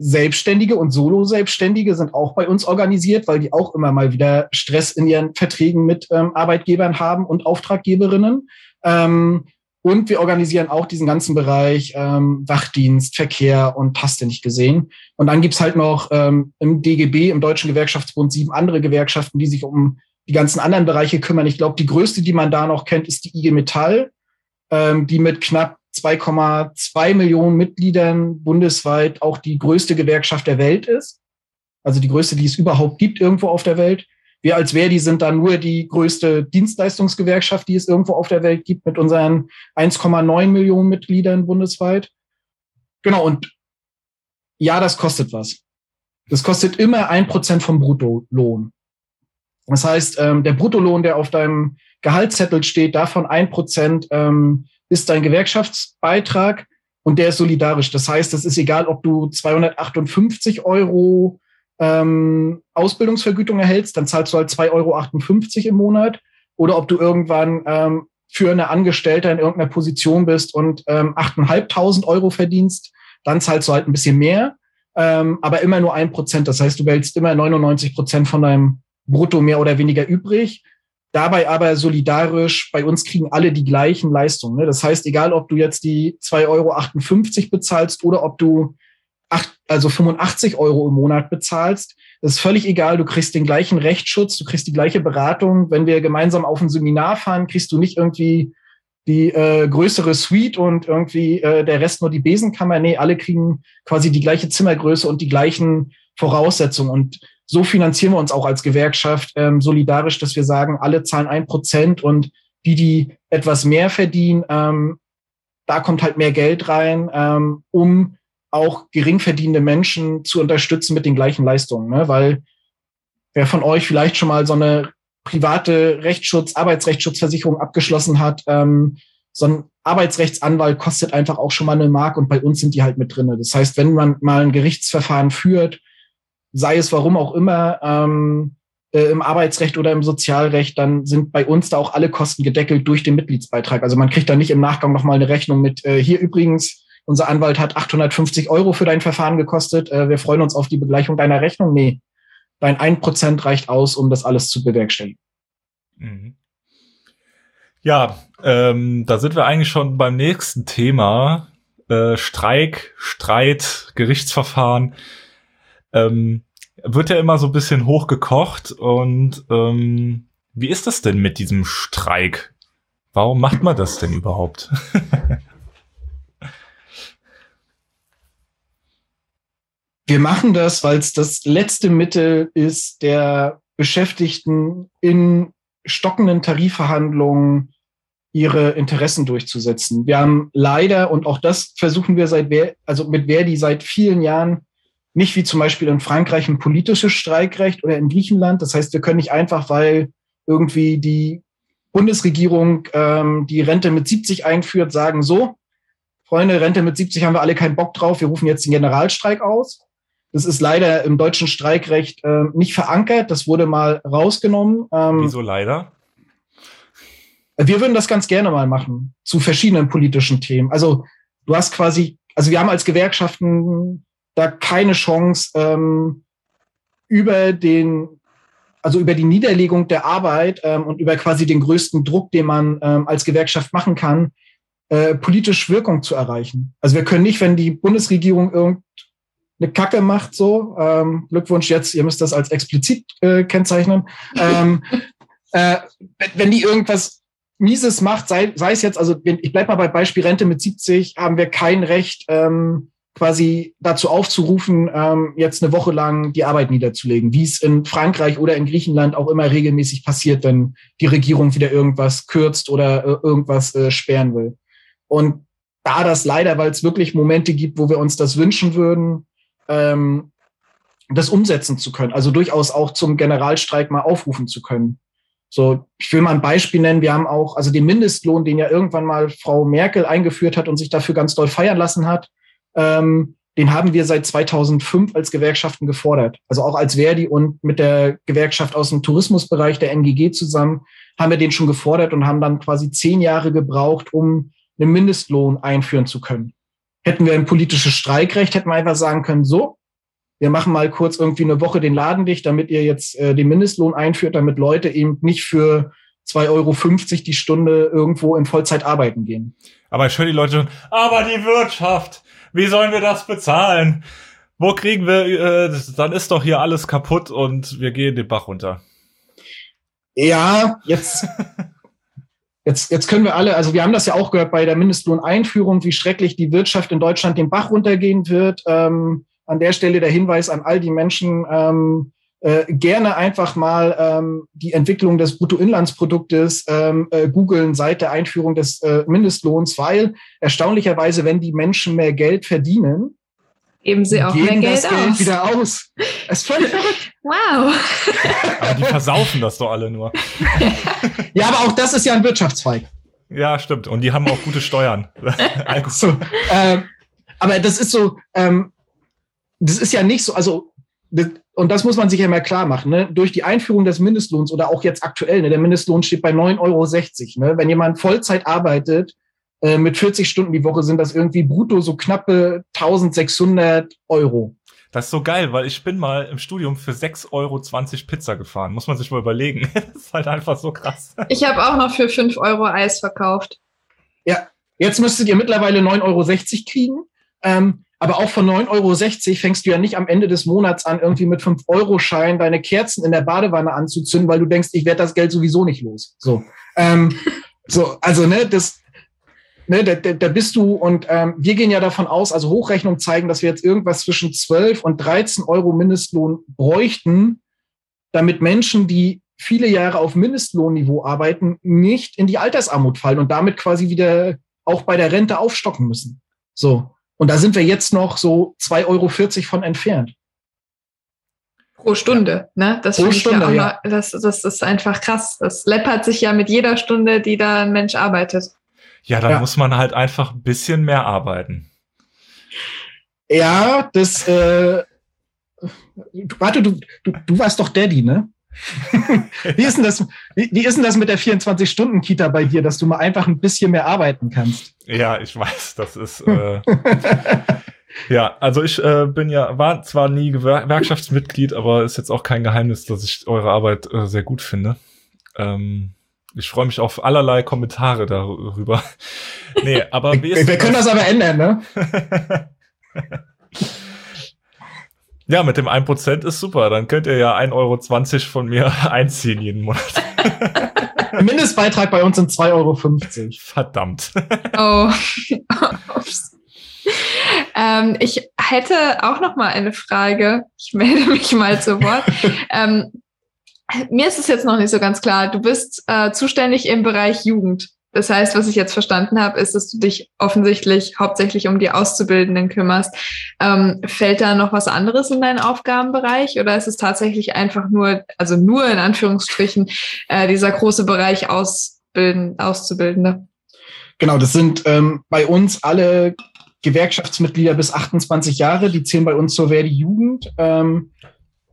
Selbstständige und Solo-Selbstständige sind auch bei uns organisiert, weil die auch immer mal wieder Stress in ihren Verträgen mit ähm, Arbeitgebern haben und Auftraggeberinnen. Ähm, und wir organisieren auch diesen ganzen Bereich ähm, Wachdienst, Verkehr und hast du nicht gesehen. Und dann gibt's halt noch ähm, im DGB, im Deutschen Gewerkschaftsbund, sieben andere Gewerkschaften, die sich um die ganzen anderen Bereiche kümmern. Ich glaube, die größte, die man da noch kennt, ist die IG Metall, ähm, die mit knapp 2,2 Millionen Mitgliedern bundesweit auch die größte Gewerkschaft der Welt ist. Also die größte, die es überhaupt gibt irgendwo auf der Welt. Wir als Verdi sind da nur die größte Dienstleistungsgewerkschaft, die es irgendwo auf der Welt gibt, mit unseren 1,9 Millionen Mitgliedern bundesweit. Genau, und ja, das kostet was. Das kostet immer ein Prozent vom Bruttolohn. Das heißt, ähm, der Bruttolohn, der auf deinem Gehaltszettel steht, davon ein Prozent ähm, ist dein Gewerkschaftsbeitrag und der ist solidarisch. Das heißt, es ist egal, ob du 258 Euro ähm, Ausbildungsvergütung erhältst, dann zahlst du halt 2,58 Euro im Monat. Oder ob du irgendwann ähm, für eine Angestellte in irgendeiner Position bist und ähm, 8.500 Euro verdienst, dann zahlst du halt ein bisschen mehr, ähm, aber immer nur ein Prozent. Das heißt, du behältst immer 99 Prozent von deinem Brutto mehr oder weniger übrig. Dabei aber solidarisch, bei uns kriegen alle die gleichen Leistungen. Ne? Das heißt, egal ob du jetzt die 2,58 Euro bezahlst oder ob du acht, also 85 Euro im Monat bezahlst, das ist völlig egal. Du kriegst den gleichen Rechtsschutz, du kriegst die gleiche Beratung. Wenn wir gemeinsam auf ein Seminar fahren, kriegst du nicht irgendwie die äh, größere Suite und irgendwie äh, der Rest nur die Besenkammer. Nee, alle kriegen quasi die gleiche Zimmergröße und die gleichen Voraussetzungen. Und so finanzieren wir uns auch als Gewerkschaft ähm, solidarisch, dass wir sagen, alle zahlen ein Prozent und die, die etwas mehr verdienen, ähm, da kommt halt mehr Geld rein, ähm, um auch gering verdienende Menschen zu unterstützen mit den gleichen Leistungen. Ne? Weil wer von euch vielleicht schon mal so eine private Rechtsschutz, Arbeitsrechtsschutzversicherung abgeschlossen hat, ähm, so ein Arbeitsrechtsanwalt kostet einfach auch schon mal eine Mark und bei uns sind die halt mit drinne. Das heißt, wenn man mal ein Gerichtsverfahren führt, sei es warum auch immer, ähm, äh, im Arbeitsrecht oder im Sozialrecht, dann sind bei uns da auch alle Kosten gedeckelt durch den Mitgliedsbeitrag. Also man kriegt da nicht im Nachgang nochmal eine Rechnung mit, äh, hier übrigens, unser Anwalt hat 850 Euro für dein Verfahren gekostet, äh, wir freuen uns auf die Begleichung deiner Rechnung. Nee, dein ein Prozent reicht aus, um das alles zu bewerkstelligen. Mhm. Ja, ähm, da sind wir eigentlich schon beim nächsten Thema. Äh, Streik, Streit, Gerichtsverfahren ähm, wird ja immer so ein bisschen hochgekocht und ähm, wie ist das denn mit diesem Streik? Warum macht man das denn überhaupt? Wir machen das, weil es das letzte Mittel ist, der Beschäftigten in stockenden Tarifverhandlungen ihre Interessen durchzusetzen. Wir haben leider, und auch das versuchen wir seit, also mit Verdi seit vielen Jahren nicht wie zum Beispiel in Frankreich ein politisches Streikrecht oder in Griechenland. Das heißt, wir können nicht einfach, weil irgendwie die Bundesregierung ähm, die Rente mit 70 einführt, sagen so, Freunde, Rente mit 70 haben wir alle keinen Bock drauf, wir rufen jetzt den Generalstreik aus. Das ist leider im deutschen Streikrecht äh, nicht verankert. Das wurde mal rausgenommen. Ähm, Wieso leider? Wir würden das ganz gerne mal machen zu verschiedenen politischen Themen. Also du hast quasi, also wir haben als Gewerkschaften da keine Chance, ähm, über den, also über die Niederlegung der Arbeit ähm, und über quasi den größten Druck, den man ähm, als Gewerkschaft machen kann, äh, politisch Wirkung zu erreichen. Also wir können nicht, wenn die Bundesregierung irgendeine Kacke macht, so, ähm, Glückwunsch jetzt, ihr müsst das als explizit äh, kennzeichnen, ähm, äh, wenn die irgendwas Mieses macht, sei, sei es jetzt, also ich bleib mal bei Beispiel Rente mit 70, haben wir kein Recht, ähm, quasi dazu aufzurufen, ähm, jetzt eine Woche lang die Arbeit niederzulegen, wie es in Frankreich oder in Griechenland auch immer regelmäßig passiert, wenn die Regierung wieder irgendwas kürzt oder äh, irgendwas äh, sperren will. Und da das leider, weil es wirklich Momente gibt, wo wir uns das wünschen würden, ähm, das umsetzen zu können, also durchaus auch zum Generalstreik mal aufrufen zu können. So, ich will mal ein Beispiel nennen. Wir haben auch, also den Mindestlohn, den ja irgendwann mal Frau Merkel eingeführt hat und sich dafür ganz doll feiern lassen hat, ähm, den haben wir seit 2005 als Gewerkschaften gefordert. Also auch als Verdi und mit der Gewerkschaft aus dem Tourismusbereich, der NGG zusammen, haben wir den schon gefordert und haben dann quasi zehn Jahre gebraucht, um einen Mindestlohn einführen zu können. Hätten wir ein politisches Streikrecht, hätten wir einfach sagen können, so, wir machen mal kurz irgendwie eine Woche den Laden dicht, damit ihr jetzt äh, den Mindestlohn einführt, damit Leute eben nicht für 2,50 Euro die Stunde irgendwo in Vollzeit arbeiten gehen. Aber ich höre die Leute schon, aber die Wirtschaft, wie sollen wir das bezahlen? Wo kriegen wir, äh, dann ist doch hier alles kaputt und wir gehen den Bach runter. Ja, jetzt, jetzt, jetzt können wir alle, also wir haben das ja auch gehört bei der Mindestlohneinführung, wie schrecklich die Wirtschaft in Deutschland den Bach runtergehen wird. Ähm, an der Stelle der Hinweis an all die Menschen, ähm, äh, gerne einfach mal ähm, die Entwicklung des Bruttoinlandsproduktes ähm, äh, googeln seit der Einführung des äh, Mindestlohns, weil erstaunlicherweise, wenn die Menschen mehr Geld verdienen, geben sie auch mehr Geld das Geld aus. wieder aus. Das ist völlig verrückt. Wow. aber die versaufen das doch alle nur. ja, aber auch das ist ja ein Wirtschaftszweig. Ja, stimmt. Und die haben auch gute Steuern. so, ähm, aber das ist so, ähm, das ist ja nicht so, also und das muss man sich ja mal klar machen, ne? durch die Einführung des Mindestlohns oder auch jetzt aktuell, ne? der Mindestlohn steht bei 9,60 Euro. Ne? Wenn jemand Vollzeit arbeitet, äh, mit 40 Stunden die Woche sind das irgendwie brutto so knappe 1600 Euro. Das ist so geil, weil ich bin mal im Studium für 6,20 Euro Pizza gefahren. Muss man sich mal überlegen. das ist halt einfach so krass. Ich habe auch noch für 5 Euro Eis verkauft. Ja, jetzt müsstet ihr mittlerweile 9,60 Euro kriegen. Ähm, aber auch von 9,60 Euro fängst du ja nicht am Ende des Monats an, irgendwie mit 5-Euro-Schein deine Kerzen in der Badewanne anzuzünden, weil du denkst, ich werde das Geld sowieso nicht los. So, ähm, so also ne, das, ne, da, da, bist du und ähm, wir gehen ja davon aus, also Hochrechnungen zeigen, dass wir jetzt irgendwas zwischen 12 und 13 Euro Mindestlohn bräuchten, damit Menschen, die viele Jahre auf Mindestlohnniveau arbeiten, nicht in die Altersarmut fallen und damit quasi wieder auch bei der Rente aufstocken müssen. So. Und da sind wir jetzt noch so 2,40 Euro von entfernt. Pro Stunde, ja. ne? Das Pro Stunde, ja, ja. Mal, das, das ist einfach krass. Das läppert sich ja mit jeder Stunde, die da ein Mensch arbeitet. Ja, da ja. muss man halt einfach ein bisschen mehr arbeiten. Ja, das, äh, warte, du, du, du warst doch Daddy, ne? wie, ist denn das, wie, wie ist denn das mit der 24-Stunden-Kita bei dir, dass du mal einfach ein bisschen mehr arbeiten kannst? Ja, ich weiß, das ist. Äh, ja, also ich äh, bin ja, war zwar nie Gewerkschaftsmitglied, aber ist jetzt auch kein Geheimnis, dass ich eure Arbeit äh, sehr gut finde. Ähm, ich freue mich auf allerlei Kommentare darüber. nee, aber ist Wir, wir können das aber ändern, ne? Ja, mit dem 1% ist super. Dann könnt ihr ja 1,20 Euro von mir einziehen jeden Monat. Mindestbeitrag bei uns sind 2,50 Euro. Verdammt. Oh. ähm, ich hätte auch noch mal eine Frage. Ich melde mich mal zu Wort. ähm, mir ist es jetzt noch nicht so ganz klar. Du bist äh, zuständig im Bereich Jugend. Das heißt, was ich jetzt verstanden habe, ist, dass du dich offensichtlich hauptsächlich um die Auszubildenden kümmerst. Ähm, fällt da noch was anderes in deinen Aufgabenbereich oder ist es tatsächlich einfach nur, also nur in Anführungsstrichen, äh, dieser große Bereich Ausbilden, Auszubildende? Genau, das sind ähm, bei uns alle Gewerkschaftsmitglieder bis 28 Jahre, die zählen bei uns zur Verdi Jugend. Ähm,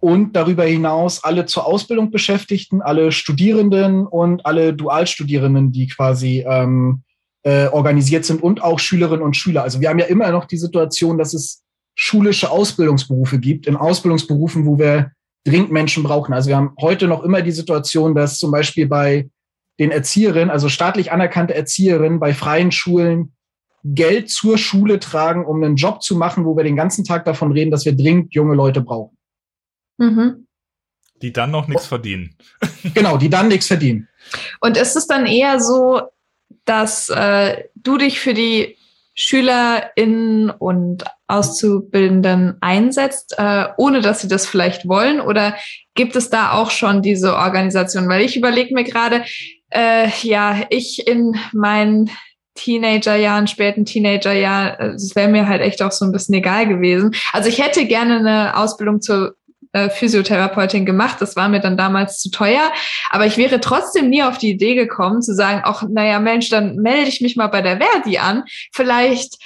und darüber hinaus alle zur Ausbildung Beschäftigten, alle Studierenden und alle Dualstudierenden, die quasi ähm, äh, organisiert sind und auch Schülerinnen und Schüler. Also wir haben ja immer noch die Situation, dass es schulische Ausbildungsberufe gibt, in Ausbildungsberufen, wo wir dringend Menschen brauchen. Also wir haben heute noch immer die Situation, dass zum Beispiel bei den Erzieherinnen, also staatlich anerkannte Erzieherinnen bei freien Schulen Geld zur Schule tragen, um einen Job zu machen, wo wir den ganzen Tag davon reden, dass wir dringend junge Leute brauchen. Mhm. Die dann noch nichts verdienen. Genau, die dann nichts verdienen. Und ist es dann eher so, dass äh, du dich für die SchülerInnen und Auszubildenden einsetzt, äh, ohne dass sie das vielleicht wollen? Oder gibt es da auch schon diese Organisation? Weil ich überlege mir gerade, äh, ja, ich in meinen Teenagerjahren, späten Teenagerjahren, äh, es wäre mir halt echt auch so ein bisschen egal gewesen. Also ich hätte gerne eine Ausbildung zur äh, Physiotherapeutin gemacht. Das war mir dann damals zu teuer. Aber ich wäre trotzdem nie auf die Idee gekommen, zu sagen, ach, naja, Mensch, dann melde ich mich mal bei der Verdi an. Vielleicht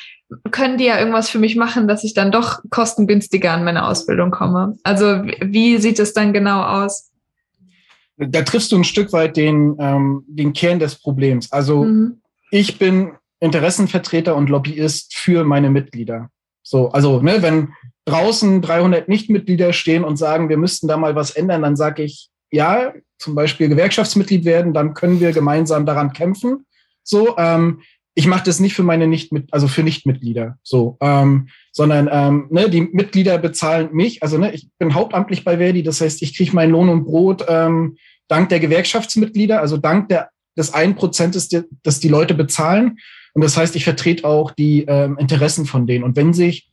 können die ja irgendwas für mich machen, dass ich dann doch kostengünstiger an meine Ausbildung komme. Also wie sieht es dann genau aus? Da triffst du ein Stück weit den, ähm, den Kern des Problems. Also mhm. ich bin Interessenvertreter und Lobbyist für meine Mitglieder. So, also, ne, wenn draußen 300 Nichtmitglieder stehen und sagen, wir müssten da mal was ändern, dann sage ich, ja, zum Beispiel Gewerkschaftsmitglied werden, dann können wir gemeinsam daran kämpfen. So, ähm, ich mache das nicht für meine nicht mit, also für Nichtmitglieder, so, ähm, sondern ähm, ne, die Mitglieder bezahlen mich. Also ne, ich bin hauptamtlich bei Verdi, das heißt, ich kriege meinen Lohn und Brot ähm, dank der Gewerkschaftsmitglieder, also dank der des ein Prozent, das die Leute bezahlen. Und das heißt, ich vertrete auch die ähm, Interessen von denen. Und wenn sich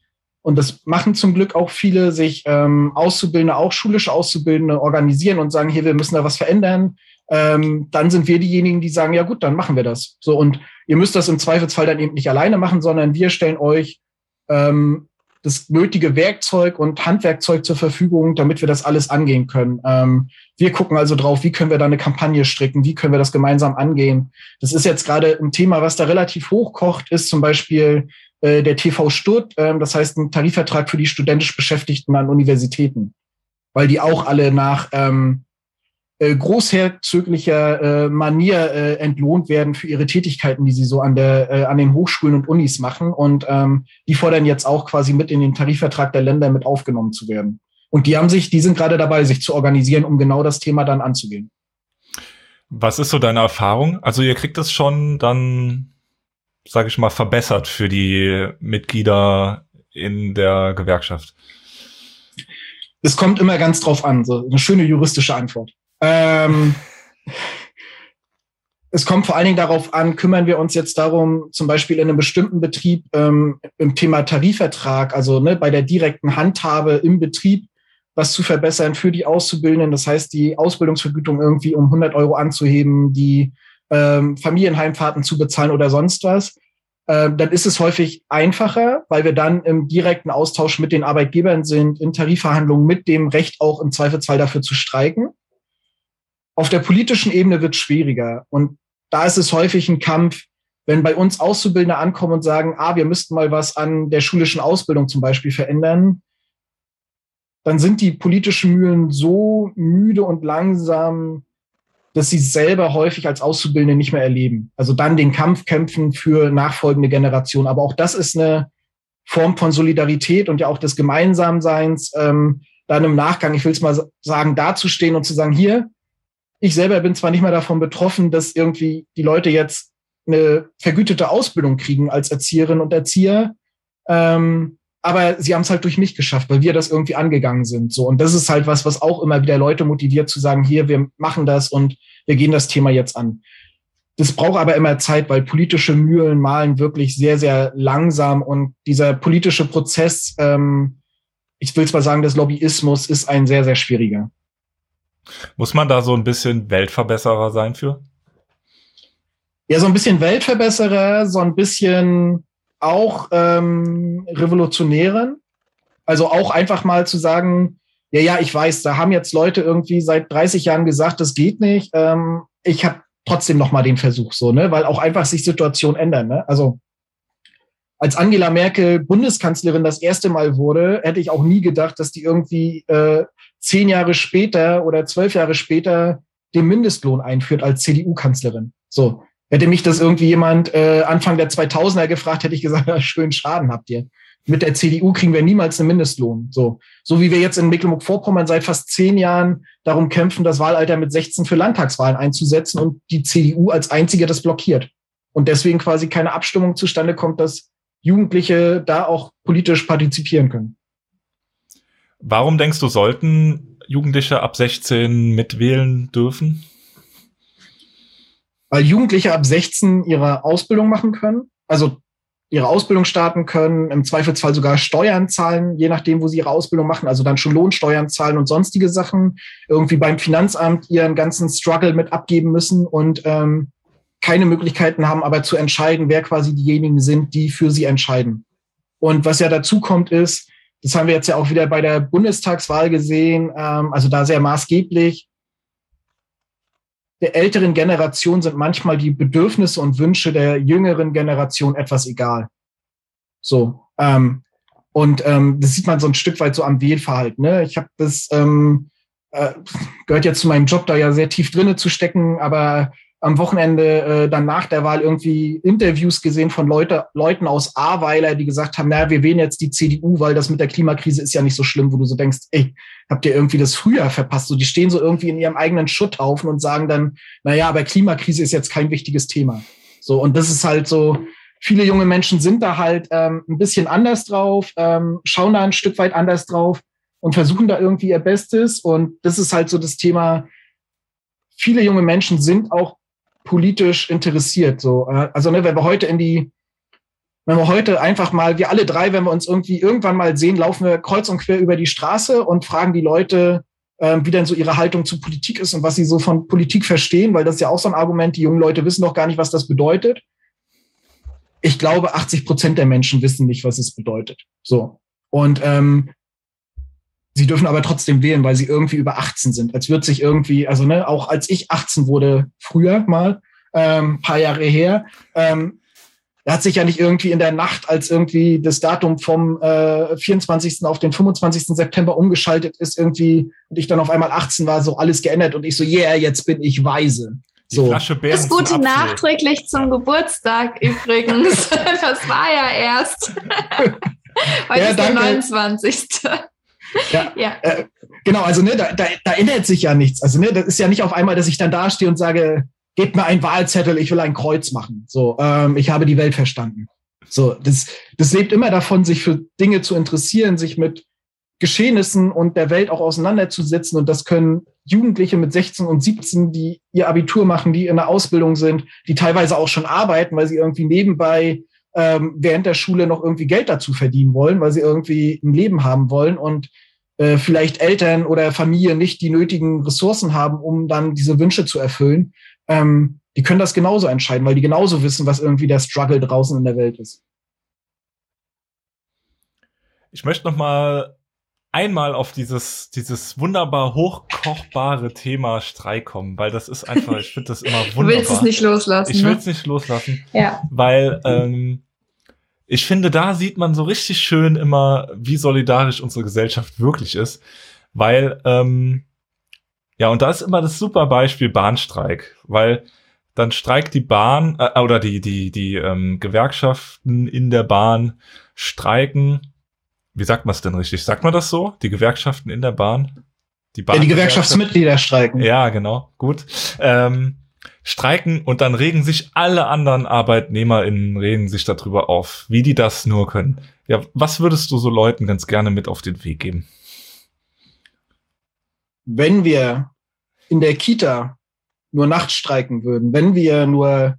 und das machen zum Glück auch viele, sich ähm, Auszubildende, auch schulische Auszubildende organisieren und sagen, hier, wir müssen da was verändern. Ähm, dann sind wir diejenigen, die sagen, ja gut, dann machen wir das. So und Ihr müsst das im Zweifelsfall dann eben nicht alleine machen, sondern wir stellen euch ähm, das nötige Werkzeug und Handwerkzeug zur Verfügung, damit wir das alles angehen können. Ähm, wir gucken also drauf, wie können wir da eine Kampagne stricken, wie können wir das gemeinsam angehen. Das ist jetzt gerade ein Thema, was da relativ hochkocht, ist zum Beispiel äh, der TV Stutt, äh, das heißt ein Tarifvertrag für die studentisch Beschäftigten an Universitäten, weil die auch alle nach ähm, äh, großherzöglicher äh, Manier äh, entlohnt werden für ihre Tätigkeiten, die sie so an der äh, an den Hochschulen und Unis machen. Und ähm, die fordern jetzt auch quasi mit in den Tarifvertrag der Länder mit aufgenommen zu werden. Und die haben sich, die sind gerade dabei, sich zu organisieren, um genau das Thema dann anzugehen. Was ist so deine Erfahrung? Also ihr kriegt es schon dann, sage ich mal, verbessert für die Mitglieder in der Gewerkschaft. Es kommt immer ganz drauf an, so eine schöne juristische Antwort. Ähm, es kommt vor allen Dingen darauf an, kümmern wir uns jetzt darum, zum Beispiel in einem bestimmten Betrieb ähm, im Thema Tarifvertrag, also ne, bei der direkten Handhabe im Betrieb, was zu verbessern für die Auszubildenden. Das heißt, die Ausbildungsvergütung irgendwie um 100 Euro anzuheben, die ähm, Familienheimfahrten zu bezahlen oder sonst was. Ähm, dann ist es häufig einfacher, weil wir dann im direkten Austausch mit den Arbeitgebern sind, in Tarifverhandlungen mit dem Recht auch im Zweifelsfall dafür zu streiken. Auf der politischen Ebene wird es schwieriger. Und da ist es häufig ein Kampf, wenn bei uns Auszubildende ankommen und sagen, ah, wir müssten mal was an der schulischen Ausbildung zum Beispiel verändern, dann sind die politischen Mühlen so müde und langsam, dass sie selber häufig als Auszubildende nicht mehr erleben. Also dann den Kampf kämpfen für nachfolgende Generationen. Aber auch das ist eine Form von Solidarität und ja auch des Gemeinsamseins, ähm, dann im Nachgang, ich will es mal sagen, dazustehen und zu sagen, hier, ich selber bin zwar nicht mehr davon betroffen, dass irgendwie die Leute jetzt eine vergütete Ausbildung kriegen als Erzieherinnen und Erzieher, ähm, aber sie haben es halt durch mich geschafft, weil wir das irgendwie angegangen sind. So und das ist halt was, was auch immer wieder Leute motiviert zu sagen: Hier, wir machen das und wir gehen das Thema jetzt an. Das braucht aber immer Zeit, weil politische Mühlen malen wirklich sehr, sehr langsam und dieser politische Prozess, ähm, ich will zwar sagen, des Lobbyismus ist ein sehr, sehr schwieriger. Muss man da so ein bisschen Weltverbesserer sein für? Ja, so ein bisschen Weltverbesserer, so ein bisschen auch ähm, Revolutionären. Also auch einfach mal zu sagen, ja, ja, ich weiß, da haben jetzt Leute irgendwie seit 30 Jahren gesagt, das geht nicht. Ähm, ich habe trotzdem noch mal den Versuch so, ne, weil auch einfach sich Situationen ändern. Ne? Also als Angela Merkel Bundeskanzlerin das erste Mal wurde, hätte ich auch nie gedacht, dass die irgendwie äh, zehn Jahre später oder zwölf Jahre später den Mindestlohn einführt als CDU-Kanzlerin. So. Hätte mich das irgendwie jemand äh, Anfang der 2000er gefragt, hätte ich gesagt, ja, schön Schaden habt ihr. Mit der CDU kriegen wir niemals einen Mindestlohn. So, so wie wir jetzt in Mecklenburg-Vorpommern seit fast zehn Jahren darum kämpfen, das Wahlalter mit 16 für Landtagswahlen einzusetzen und die CDU als einzige das blockiert. Und deswegen quasi keine Abstimmung zustande kommt, dass Jugendliche da auch politisch partizipieren können. Warum denkst du, sollten Jugendliche ab 16 mitwählen dürfen? Weil Jugendliche ab 16 ihre Ausbildung machen können, also ihre Ausbildung starten können, im Zweifelsfall sogar Steuern zahlen, je nachdem, wo sie ihre Ausbildung machen, also dann schon Lohnsteuern zahlen und sonstige Sachen, irgendwie beim Finanzamt ihren ganzen Struggle mit abgeben müssen und ähm, keine Möglichkeiten haben, aber zu entscheiden, wer quasi diejenigen sind, die für sie entscheiden. Und was ja dazu kommt, ist, das haben wir jetzt ja auch wieder bei der Bundestagswahl gesehen, ähm, also da sehr maßgeblich. Der älteren Generation sind manchmal die Bedürfnisse und Wünsche der jüngeren Generation etwas egal. So. Ähm, und ähm, das sieht man so ein Stück weit so am Wählverhalten. Ne? Ich habe das, ähm, äh, gehört ja zu meinem Job, da ja sehr tief drinne zu stecken, aber am Wochenende äh, dann nach der Wahl irgendwie Interviews gesehen von Leute, Leuten aus Ahrweiler, die gesagt haben, naja, wir wählen jetzt die CDU, weil das mit der Klimakrise ist ja nicht so schlimm, wo du so denkst, ey, habt ihr irgendwie das Frühjahr verpasst? So, die stehen so irgendwie in ihrem eigenen Schutthaufen und sagen dann, naja, aber Klimakrise ist jetzt kein wichtiges Thema. So, und das ist halt so, viele junge Menschen sind da halt ähm, ein bisschen anders drauf, ähm, schauen da ein Stück weit anders drauf und versuchen da irgendwie ihr Bestes. Und das ist halt so das Thema, viele junge Menschen sind auch politisch interessiert. So, äh, also ne, wenn wir heute in die, wenn wir heute einfach mal, wir alle drei, wenn wir uns irgendwie irgendwann mal sehen, laufen wir kreuz und quer über die Straße und fragen die Leute, äh, wie denn so ihre Haltung zu Politik ist und was sie so von Politik verstehen, weil das ist ja auch so ein Argument, die jungen Leute wissen doch gar nicht, was das bedeutet. Ich glaube, 80 Prozent der Menschen wissen nicht, was es bedeutet. So. Und ähm, Sie dürfen aber trotzdem wählen, weil sie irgendwie über 18 sind. Als wird sich irgendwie, also ne, auch als ich 18 wurde, früher mal, ähm, paar Jahre her, ähm, da hat sich ja nicht irgendwie in der Nacht, als irgendwie das Datum vom äh, 24. auf den 25. September umgeschaltet ist, irgendwie, und ich dann auf einmal 18 war, so alles geändert und ich so, yeah, jetzt bin ich weise. So. Das gute nachträglich zum Geburtstag übrigens. das war ja erst. Heute ja, ist der 29. Ja, ja. Äh, genau, also ne, da, da, da ändert sich ja nichts. Also ne, das ist ja nicht auf einmal, dass ich dann dastehe und sage, gebt mir einen Wahlzettel, ich will ein Kreuz machen. So, ähm, ich habe die Welt verstanden. So, das, das lebt immer davon, sich für Dinge zu interessieren, sich mit Geschehnissen und der Welt auch auseinanderzusetzen. Und das können Jugendliche mit 16 und 17, die ihr Abitur machen, die in der Ausbildung sind, die teilweise auch schon arbeiten, weil sie irgendwie nebenbei ähm, während der Schule noch irgendwie Geld dazu verdienen wollen, weil sie irgendwie ein Leben haben wollen und äh, vielleicht Eltern oder Familie nicht die nötigen Ressourcen haben, um dann diese Wünsche zu erfüllen. Ähm, die können das genauso entscheiden, weil die genauso wissen, was irgendwie der Struggle draußen in der Welt ist. Ich möchte noch mal einmal auf dieses, dieses wunderbar hochkochbare Thema Streik kommen, weil das ist einfach, ich finde das immer wunderbar. Du willst es nicht loslassen. Ich will es ne? nicht loslassen. Ja. Weil ähm, ich finde, da sieht man so richtig schön immer, wie solidarisch unsere Gesellschaft wirklich ist. Weil, ähm, ja, und da ist immer das super Beispiel Bahnstreik, weil dann streikt die Bahn äh, oder die, die, die ähm, Gewerkschaften in der Bahn streiken. Wie sagt man es denn richtig? Sagt man das so? Die Gewerkschaften in der Bahn? Die, Bahn ja, die Gewerkschaftsmitglieder streiken. Ja, genau, gut. Ähm, streiken und dann regen sich alle anderen ArbeitnehmerInnen regen sich darüber auf, wie die das nur können. Ja, was würdest du so Leuten ganz gerne mit auf den Weg geben? Wenn wir in der Kita nur nachts streiken würden, wenn wir nur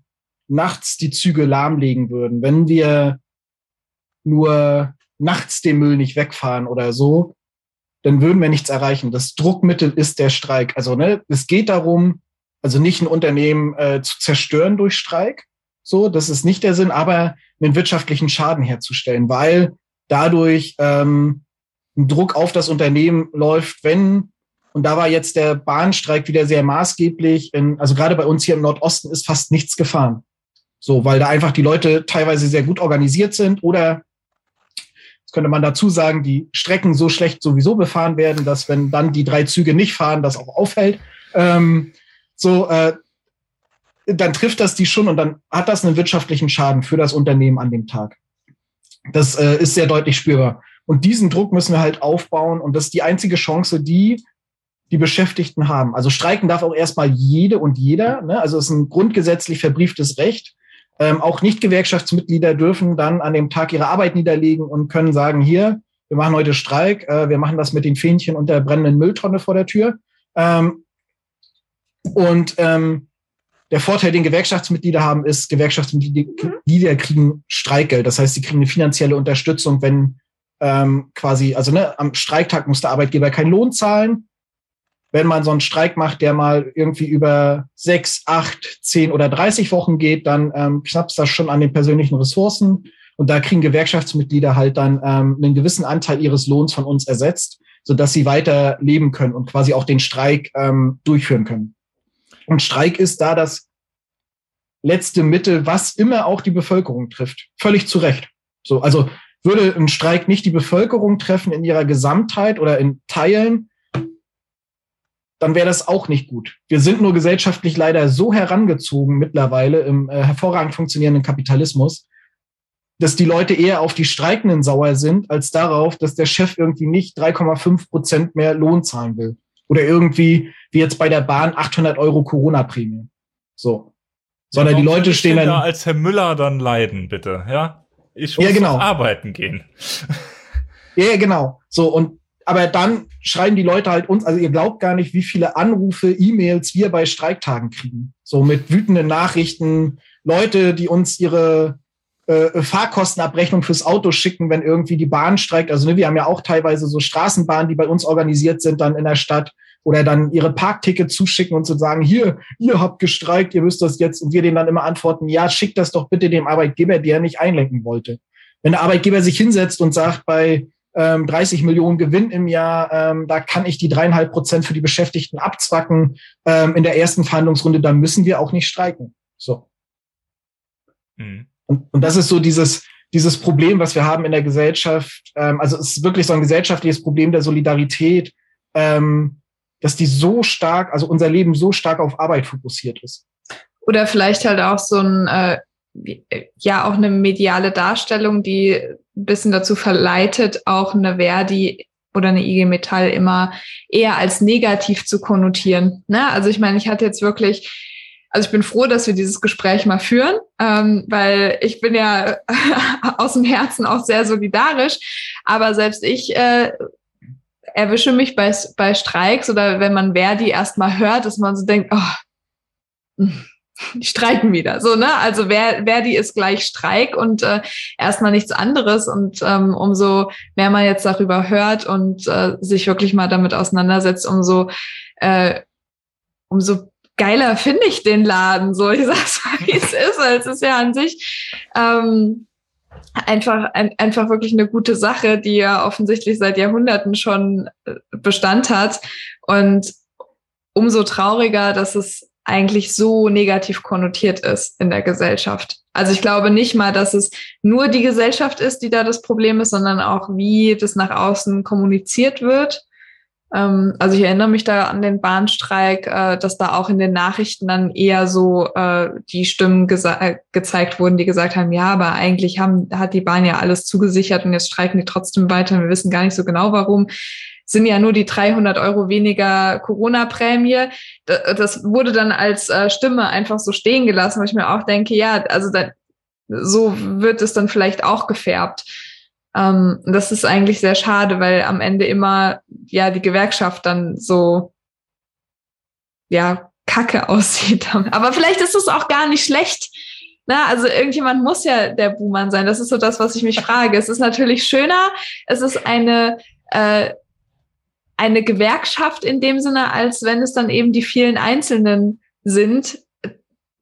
nachts die Züge lahmlegen würden, wenn wir nur nachts den Müll nicht wegfahren oder so, dann würden wir nichts erreichen. Das Druckmittel ist der Streik. Also ne, es geht darum, also nicht ein Unternehmen äh, zu zerstören durch Streik, so, das ist nicht der Sinn, aber einen wirtschaftlichen Schaden herzustellen, weil dadurch ähm, ein Druck auf das Unternehmen läuft, wenn, und da war jetzt der Bahnstreik wieder sehr maßgeblich, in, also gerade bei uns hier im Nordosten ist fast nichts gefahren. So, weil da einfach die Leute teilweise sehr gut organisiert sind oder das könnte man dazu sagen, die Strecken so schlecht sowieso befahren werden, dass wenn dann die drei Züge nicht fahren, das auch auffällt. Ähm, so, äh, dann trifft das die schon und dann hat das einen wirtschaftlichen Schaden für das Unternehmen an dem Tag. Das äh, ist sehr deutlich spürbar. Und diesen Druck müssen wir halt aufbauen und das ist die einzige Chance, die die Beschäftigten haben. Also streiken darf auch erstmal jede und jeder. Ne? Also es ist ein grundgesetzlich verbrieftes Recht. Ähm, auch Nicht-Gewerkschaftsmitglieder dürfen dann an dem Tag ihre Arbeit niederlegen und können sagen, hier, wir machen heute Streik, äh, wir machen das mit den Fähnchen und der brennenden Mülltonne vor der Tür. Ähm, und ähm, der Vorteil, den Gewerkschaftsmitglieder haben, ist, Gewerkschaftsmitglieder kriegen Streikgeld. Das heißt, sie kriegen eine finanzielle Unterstützung, wenn ähm, quasi, also ne, am Streiktag muss der Arbeitgeber keinen Lohn zahlen. Wenn man so einen Streik macht, der mal irgendwie über sechs, acht, zehn oder dreißig Wochen geht, dann ähm, knappst das schon an den persönlichen Ressourcen. Und da kriegen Gewerkschaftsmitglieder halt dann ähm, einen gewissen Anteil ihres Lohns von uns ersetzt, sodass sie weiter leben können und quasi auch den Streik ähm, durchführen können. Und Streik ist da das letzte Mittel, was immer auch die Bevölkerung trifft. Völlig zu Recht. So, also würde ein Streik nicht die Bevölkerung treffen in ihrer Gesamtheit oder in Teilen, dann wäre das auch nicht gut. Wir sind nur gesellschaftlich leider so herangezogen mittlerweile im äh, hervorragend funktionierenden Kapitalismus, dass die Leute eher auf die Streikenden sauer sind, als darauf, dass der Chef irgendwie nicht 3,5 Prozent mehr Lohn zahlen will. Oder irgendwie, wie jetzt bei der Bahn, 800 Euro Corona-Prämie. So. Sondern ja, die Leute stehen dann. Da als Herr Müller dann leiden, bitte, ja? Ich muss ja, genau. arbeiten gehen. Ja, genau. So, und aber dann schreiben die Leute halt uns, also ihr glaubt gar nicht, wie viele Anrufe, E-Mails wir bei Streiktagen kriegen. So mit wütenden Nachrichten, Leute, die uns ihre äh, Fahrkostenabrechnung fürs Auto schicken, wenn irgendwie die Bahn streikt. Also ne, wir haben ja auch teilweise so Straßenbahnen, die bei uns organisiert sind dann in der Stadt oder dann ihre Parktickets zuschicken und zu sagen, hier, ihr habt gestreikt, ihr müsst das jetzt und wir denen dann immer antworten, ja, schickt das doch bitte dem Arbeitgeber, der nicht einlenken wollte. Wenn der Arbeitgeber sich hinsetzt und sagt, bei ähm, 30 Millionen Gewinn im Jahr, ähm, da kann ich die dreieinhalb Prozent für die Beschäftigten abzwacken ähm, in der ersten Verhandlungsrunde, dann müssen wir auch nicht streiken. So. Mhm. Und, und das ist so dieses, dieses Problem, was wir haben in der Gesellschaft. Ähm, also es ist wirklich so ein gesellschaftliches Problem der Solidarität, ähm, dass die so stark, also unser Leben so stark auf Arbeit fokussiert ist. Oder vielleicht halt auch so ein, äh, ja, auch eine mediale Darstellung, die ein bisschen dazu verleitet, auch eine Verdi oder eine IG Metall immer eher als negativ zu konnotieren. Ne? Also ich meine, ich hatte jetzt wirklich, also ich bin froh, dass wir dieses Gespräch mal führen, ähm, weil ich bin ja aus dem Herzen auch sehr solidarisch, aber selbst ich äh, erwische mich bei, bei Streiks oder wenn man Verdi erstmal hört, dass man so denkt, oh, hm, die streiken wieder. So, ne? Also Verdi ist gleich Streik und äh, erstmal nichts anderes. Und ähm, umso mehr man jetzt darüber hört und äh, sich wirklich mal damit auseinandersetzt, umso, äh, umso geiler finde ich den Laden. So, ich sag's mal, wie es ist. Es ist ja an sich ähm, einfach, ein, einfach wirklich eine gute Sache, die ja offensichtlich seit Jahrhunderten schon äh, Bestand hat. Und umso trauriger, dass es eigentlich so negativ konnotiert ist in der Gesellschaft. Also ich glaube nicht mal, dass es nur die Gesellschaft ist, die da das Problem ist, sondern auch, wie das nach außen kommuniziert wird. Ähm, also ich erinnere mich da an den Bahnstreik, äh, dass da auch in den Nachrichten dann eher so äh, die Stimmen äh, gezeigt wurden, die gesagt haben, ja, aber eigentlich haben, hat die Bahn ja alles zugesichert und jetzt streiken die trotzdem weiter. Wir wissen gar nicht so genau warum sind ja nur die 300 Euro weniger Corona-Prämie. Das wurde dann als äh, Stimme einfach so stehen gelassen, wo ich mir auch denke, ja, also da, so wird es dann vielleicht auch gefärbt. Ähm, das ist eigentlich sehr schade, weil am Ende immer ja die Gewerkschaft dann so ja kacke aussieht. Aber vielleicht ist es auch gar nicht schlecht. Na, also irgendjemand muss ja der Buhmann sein. Das ist so das, was ich mich frage. Es ist natürlich schöner. Es ist eine äh, eine Gewerkschaft in dem Sinne, als wenn es dann eben die vielen Einzelnen sind,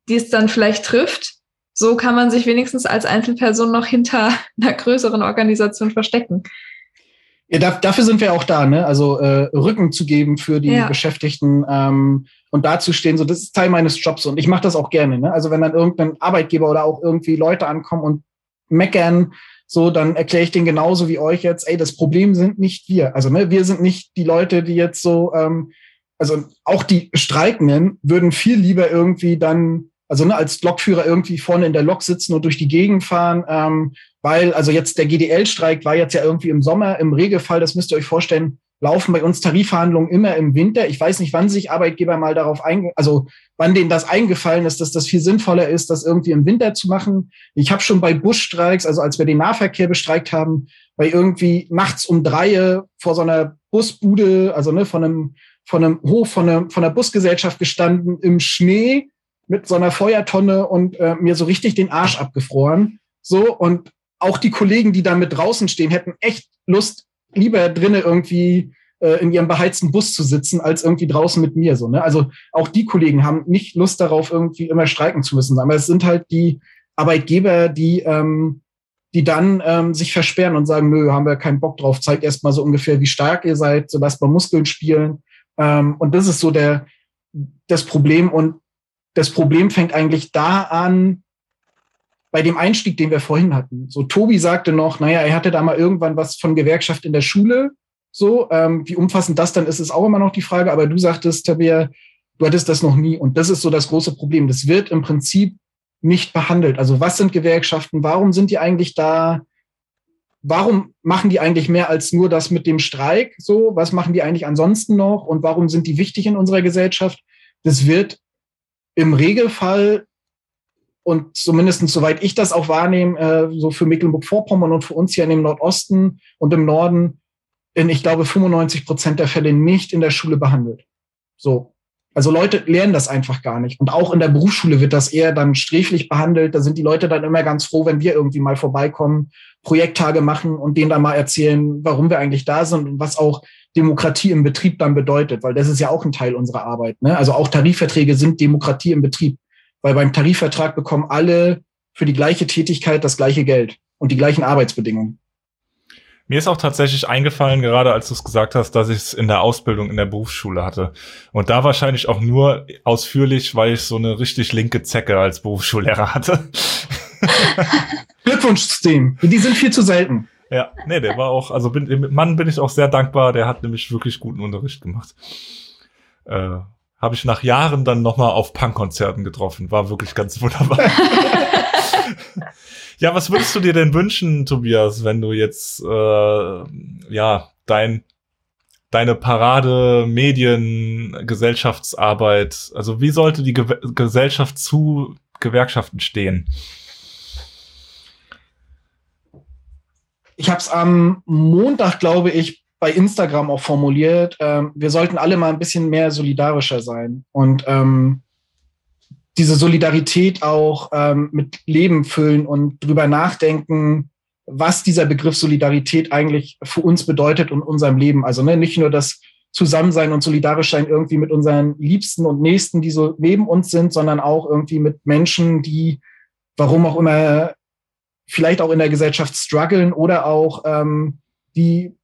die es dann vielleicht trifft. So kann man sich wenigstens als Einzelperson noch hinter einer größeren Organisation verstecken. Ja, da, dafür sind wir auch da, ne? Also äh, Rücken zu geben für die ja. Beschäftigten ähm, und da zu stehen, so das ist Teil meines Jobs und ich mache das auch gerne. Ne? Also wenn dann irgendein Arbeitgeber oder auch irgendwie Leute ankommen und meckern, so, dann erkläre ich den genauso wie euch jetzt, ey, das Problem sind nicht wir. Also ne, wir sind nicht die Leute, die jetzt so, ähm, also auch die Streikenden würden viel lieber irgendwie dann, also ne, als Lokführer irgendwie vorne in der Lok sitzen und durch die Gegend fahren, ähm, weil, also jetzt der GDL-Streik war jetzt ja irgendwie im Sommer, im Regelfall, das müsst ihr euch vorstellen, laufen bei uns Tarifverhandlungen immer im Winter. Ich weiß nicht, wann sich Arbeitgeber mal darauf ein, also wann denen das eingefallen ist, dass das viel sinnvoller ist, das irgendwie im Winter zu machen. Ich habe schon bei Busstreiks, also als wir den Nahverkehr bestreikt haben, bei irgendwie nachts um drei vor so einer Busbude, also ne, von einem von einem Hof von einer, von einer Busgesellschaft gestanden im Schnee mit so einer Feuertonne und äh, mir so richtig den Arsch abgefroren. So und auch die Kollegen, die da mit draußen stehen, hätten echt Lust, lieber drinnen irgendwie äh, in ihrem beheizten Bus zu sitzen, als irgendwie draußen mit mir. So, ne? Also auch die Kollegen haben nicht Lust darauf, irgendwie immer streiken zu müssen. Aber es sind halt die Arbeitgeber, die, ähm, die dann ähm, sich versperren und sagen, nö, haben wir keinen Bock drauf, zeigt erst mal so ungefähr, wie stark ihr seid, so lasst mal Muskeln spielen. Ähm, und das ist so der, das Problem. Und das Problem fängt eigentlich da an, bei dem Einstieg, den wir vorhin hatten. So, Tobi sagte noch, naja, er hatte da mal irgendwann was von Gewerkschaft in der Schule. So, ähm, wie umfassend das dann ist, ist auch immer noch die Frage. Aber du sagtest, Tabea, du hattest das noch nie. Und das ist so das große Problem. Das wird im Prinzip nicht behandelt. Also was sind Gewerkschaften? Warum sind die eigentlich da? Warum machen die eigentlich mehr als nur das mit dem Streik? So, was machen die eigentlich ansonsten noch? Und warum sind die wichtig in unserer Gesellschaft? Das wird im Regelfall und zumindest soweit ich das auch wahrnehme, äh, so für Mecklenburg-Vorpommern und für uns hier in dem Nordosten und im Norden, in, ich glaube, 95 Prozent der Fälle nicht in der Schule behandelt. So. Also Leute lernen das einfach gar nicht. Und auch in der Berufsschule wird das eher dann sträflich behandelt. Da sind die Leute dann immer ganz froh, wenn wir irgendwie mal vorbeikommen, Projekttage machen und denen dann mal erzählen, warum wir eigentlich da sind und was auch Demokratie im Betrieb dann bedeutet, weil das ist ja auch ein Teil unserer Arbeit. Ne? Also auch Tarifverträge sind Demokratie im Betrieb, weil beim Tarifvertrag bekommen alle für die gleiche Tätigkeit das gleiche Geld und die gleichen Arbeitsbedingungen. Mir ist auch tatsächlich eingefallen, gerade als du es gesagt hast, dass ich es in der Ausbildung in der Berufsschule hatte. Und da wahrscheinlich auch nur ausführlich, weil ich so eine richtig linke Zecke als Berufsschullehrer hatte. Glückwunsch, System. Die sind viel zu selten. Ja, nee, der war auch, also bin, dem Mann bin ich auch sehr dankbar, der hat nämlich wirklich guten Unterricht gemacht. Äh, Habe ich nach Jahren dann nochmal auf Punkkonzerten getroffen, war wirklich ganz wunderbar. Ja, was würdest du dir denn wünschen, Tobias, wenn du jetzt äh, ja dein deine Parade Medien Gesellschaftsarbeit, also wie sollte die Ge Gesellschaft zu Gewerkschaften stehen? Ich habe es am Montag, glaube ich, bei Instagram auch formuliert. Ähm, wir sollten alle mal ein bisschen mehr solidarischer sein und ähm, diese Solidarität auch ähm, mit Leben füllen und drüber nachdenken, was dieser Begriff Solidarität eigentlich für uns bedeutet und unserem Leben. Also ne, nicht nur das Zusammensein und solidarisch sein irgendwie mit unseren Liebsten und Nächsten, die so neben uns sind, sondern auch irgendwie mit Menschen, die, warum auch immer, vielleicht auch in der Gesellschaft strugglen oder auch ähm, die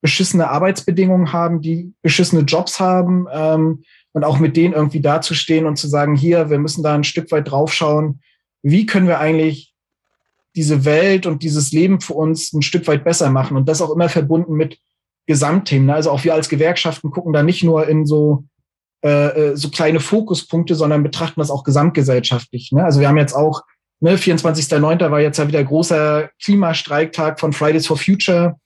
beschissene Arbeitsbedingungen haben, die beschissene Jobs haben, ähm, und auch mit denen irgendwie dazustehen und zu sagen, hier, wir müssen da ein Stück weit draufschauen, wie können wir eigentlich diese Welt und dieses Leben für uns ein Stück weit besser machen und das auch immer verbunden mit Gesamtthemen. Also auch wir als Gewerkschaften gucken da nicht nur in so äh, äh so kleine Fokuspunkte, sondern betrachten das auch gesamtgesellschaftlich. Ne? Also wir haben jetzt auch, ne, 24.09. war jetzt ja wieder großer Klimastreiktag von Fridays for Future.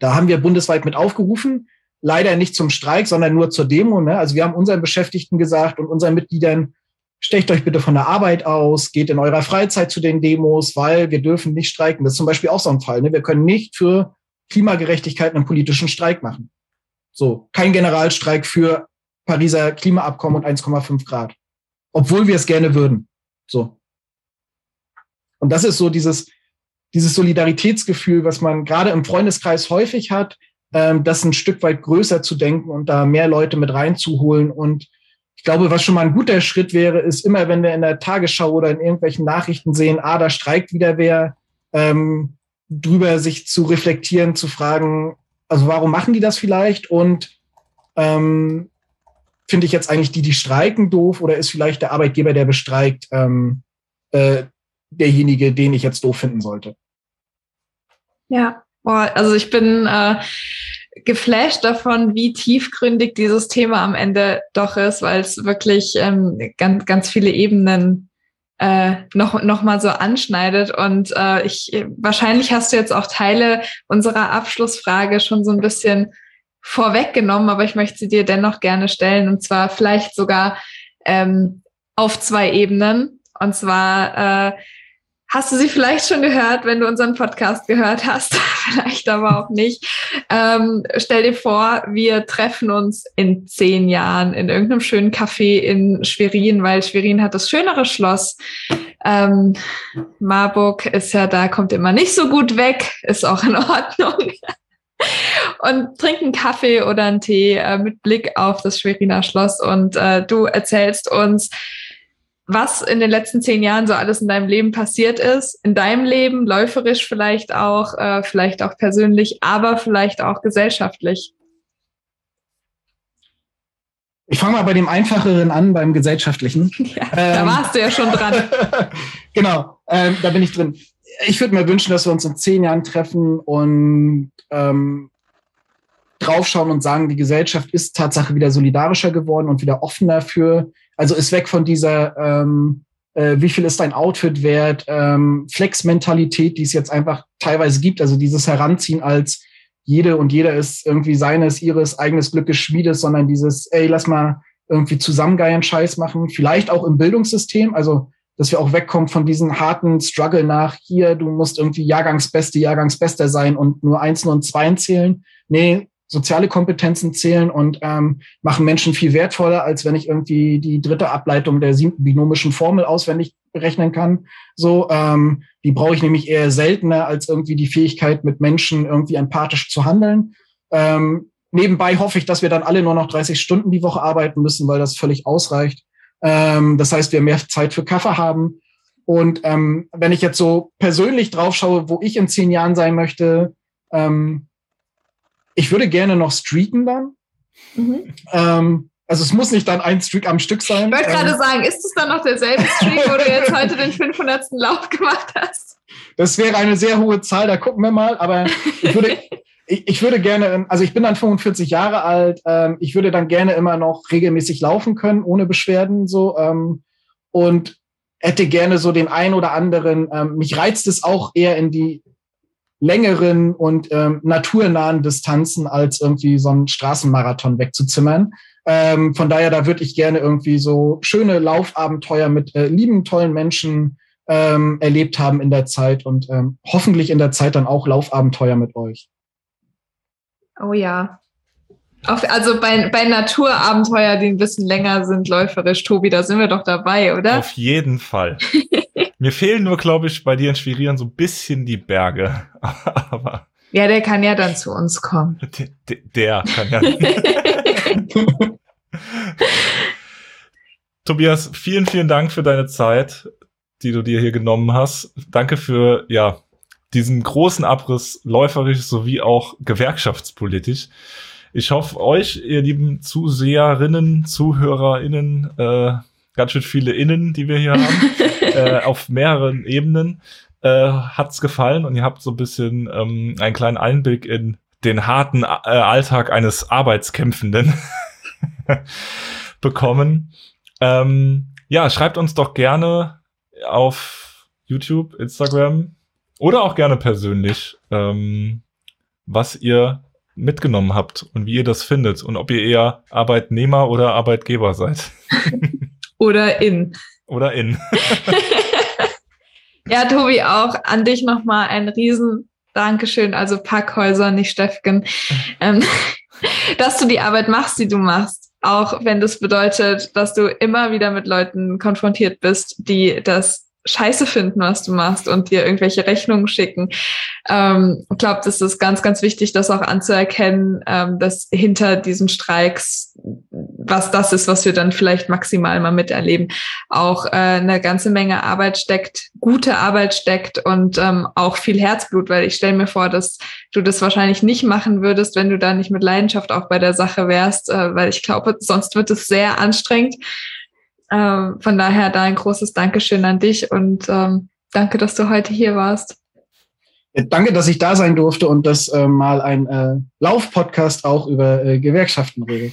Da haben wir bundesweit mit aufgerufen leider nicht zum Streik, sondern nur zur Demo. Ne? Also wir haben unseren Beschäftigten gesagt und unseren Mitgliedern, stecht euch bitte von der Arbeit aus, geht in eurer Freizeit zu den Demos, weil wir dürfen nicht streiken. Das ist zum Beispiel auch so ein Fall. Ne? Wir können nicht für Klimagerechtigkeit einen politischen Streik machen. So, kein Generalstreik für Pariser Klimaabkommen und 1,5 Grad. Obwohl wir es gerne würden. So. Und das ist so dieses, dieses Solidaritätsgefühl, was man gerade im Freundeskreis häufig hat, ähm, das ein Stück weit größer zu denken und da mehr Leute mit reinzuholen. Und ich glaube, was schon mal ein guter Schritt wäre, ist immer, wenn wir in der Tagesschau oder in irgendwelchen Nachrichten sehen, ah, da streikt wieder wer, ähm, drüber sich zu reflektieren, zu fragen, also warum machen die das vielleicht? Und ähm, finde ich jetzt eigentlich die, die streiken, doof oder ist vielleicht der Arbeitgeber, der bestreikt, ähm, äh, derjenige, den ich jetzt doof finden sollte? Ja, Boah, also ich bin äh, geflasht davon, wie tiefgründig dieses Thema am Ende doch ist, weil es wirklich ähm, ganz, ganz viele Ebenen äh, noch, noch mal so anschneidet. Und äh, ich, wahrscheinlich hast du jetzt auch Teile unserer Abschlussfrage schon so ein bisschen vorweggenommen, aber ich möchte sie dir dennoch gerne stellen und zwar vielleicht sogar ähm, auf zwei Ebenen. Und zwar äh, hast du sie vielleicht schon gehört, wenn du unseren Podcast gehört hast, vielleicht aber auch nicht. Ähm, stell dir vor, wir treffen uns in zehn Jahren in irgendeinem schönen Café in Schwerin, weil Schwerin hat das schönere Schloss. Ähm, Marburg ist ja da, kommt immer nicht so gut weg, ist auch in Ordnung. und trinken Kaffee oder einen Tee äh, mit Blick auf das Schweriner Schloss und äh, du erzählst uns, was in den letzten zehn Jahren so alles in deinem Leben passiert ist, in deinem Leben, läuferisch vielleicht auch, äh, vielleicht auch persönlich, aber vielleicht auch gesellschaftlich. Ich fange mal bei dem Einfacheren an, beim Gesellschaftlichen. Ja, ähm, da warst du ja schon dran. genau, ähm, da bin ich drin. Ich würde mir wünschen, dass wir uns in zehn Jahren treffen und ähm, draufschauen und sagen, die Gesellschaft ist Tatsache wieder solidarischer geworden und wieder offener für, also ist weg von dieser, ähm, äh, wie viel ist dein Outfit wert, ähm, Flex-Mentalität, die es jetzt einfach teilweise gibt, also dieses Heranziehen als jede und jeder ist irgendwie seines, ihres eigenes Glückes Schmiedes, sondern dieses, ey, lass mal irgendwie zusammengeiern Scheiß machen, vielleicht auch im Bildungssystem, also dass wir auch wegkommen von diesem harten Struggle nach hier, du musst irgendwie Jahrgangsbeste, Jahrgangsbester sein und nur Einsen und Zweien zählen. Nee, soziale Kompetenzen zählen und ähm, machen Menschen viel wertvoller, als wenn ich irgendwie die dritte Ableitung der siebten binomischen Formel auswendig berechnen kann. So, ähm, die brauche ich nämlich eher seltener als irgendwie die Fähigkeit, mit Menschen irgendwie empathisch zu handeln. Ähm, nebenbei hoffe ich, dass wir dann alle nur noch 30 Stunden die Woche arbeiten müssen, weil das völlig ausreicht. Ähm, das heißt, wir mehr Zeit für Kaffee haben. Und ähm, wenn ich jetzt so persönlich drauf schaue, wo ich in zehn Jahren sein möchte, ähm, ich würde gerne noch streaken dann. Mhm. Ähm, also es muss nicht dann ein Streak am Stück sein. Ich wollte gerade ähm, sagen, ist es dann noch derselbe Streak, wo du jetzt heute den 500. Lauf gemacht hast? Das wäre eine sehr hohe Zahl, da gucken wir mal. Aber ich würde, ich, ich würde gerne, also ich bin dann 45 Jahre alt, ähm, ich würde dann gerne immer noch regelmäßig laufen können, ohne Beschwerden so. Ähm, und hätte gerne so den ein oder anderen, ähm, mich reizt es auch eher in die längeren und ähm, naturnahen Distanzen als irgendwie so einen Straßenmarathon wegzuzimmern. Ähm, von daher, da würde ich gerne irgendwie so schöne Laufabenteuer mit äh, lieben, tollen Menschen ähm, erlebt haben in der Zeit und ähm, hoffentlich in der Zeit dann auch Laufabenteuer mit euch. Oh ja. Auf, also bei, bei Naturabenteuer, die ein bisschen länger sind, läuferisch, Tobi, da sind wir doch dabei, oder? Auf jeden Fall. Mir fehlen nur, glaube ich, bei dir inspirieren so ein bisschen die Berge. Aber ja, der kann ja dann zu uns kommen. Der, der kann ja. Tobias, vielen, vielen Dank für deine Zeit, die du dir hier genommen hast. Danke für ja diesen großen Abriss läuferisch sowie auch gewerkschaftspolitisch. Ich hoffe, euch, ihr lieben Zuseherinnen, ZuhörerInnen, äh, ganz schön viele Innen, die wir hier haben, äh, auf mehreren Ebenen. Äh, hat's gefallen und ihr habt so ein bisschen ähm, einen kleinen Einblick in den harten äh, Alltag eines Arbeitskämpfenden bekommen. Ähm, ja, schreibt uns doch gerne auf YouTube, Instagram oder auch gerne persönlich, ähm, was ihr mitgenommen habt und wie ihr das findet und ob ihr eher Arbeitnehmer oder Arbeitgeber seid. Oder in. Oder in. ja, Tobi, auch an dich nochmal ein riesen Dankeschön, also Packhäuser, nicht Steffgen, ähm, dass du die Arbeit machst, die du machst. Auch wenn das bedeutet, dass du immer wieder mit Leuten konfrontiert bist, die das scheiße finden, was du machst und dir irgendwelche Rechnungen schicken. Ähm, ich glaube, das ist ganz, ganz wichtig, das auch anzuerkennen, ähm, dass hinter diesen Streiks, was das ist, was wir dann vielleicht maximal mal miterleben, auch äh, eine ganze Menge Arbeit steckt, gute Arbeit steckt und ähm, auch viel Herzblut, weil ich stelle mir vor, dass du das wahrscheinlich nicht machen würdest, wenn du da nicht mit Leidenschaft auch bei der Sache wärst, äh, weil ich glaube, sonst wird es sehr anstrengend. Ähm, von daher da ein großes Dankeschön an dich und ähm, danke, dass du heute hier warst. Danke, dass ich da sein durfte und dass äh, mal ein äh, Lauf-Podcast auch über äh, Gewerkschaften redet.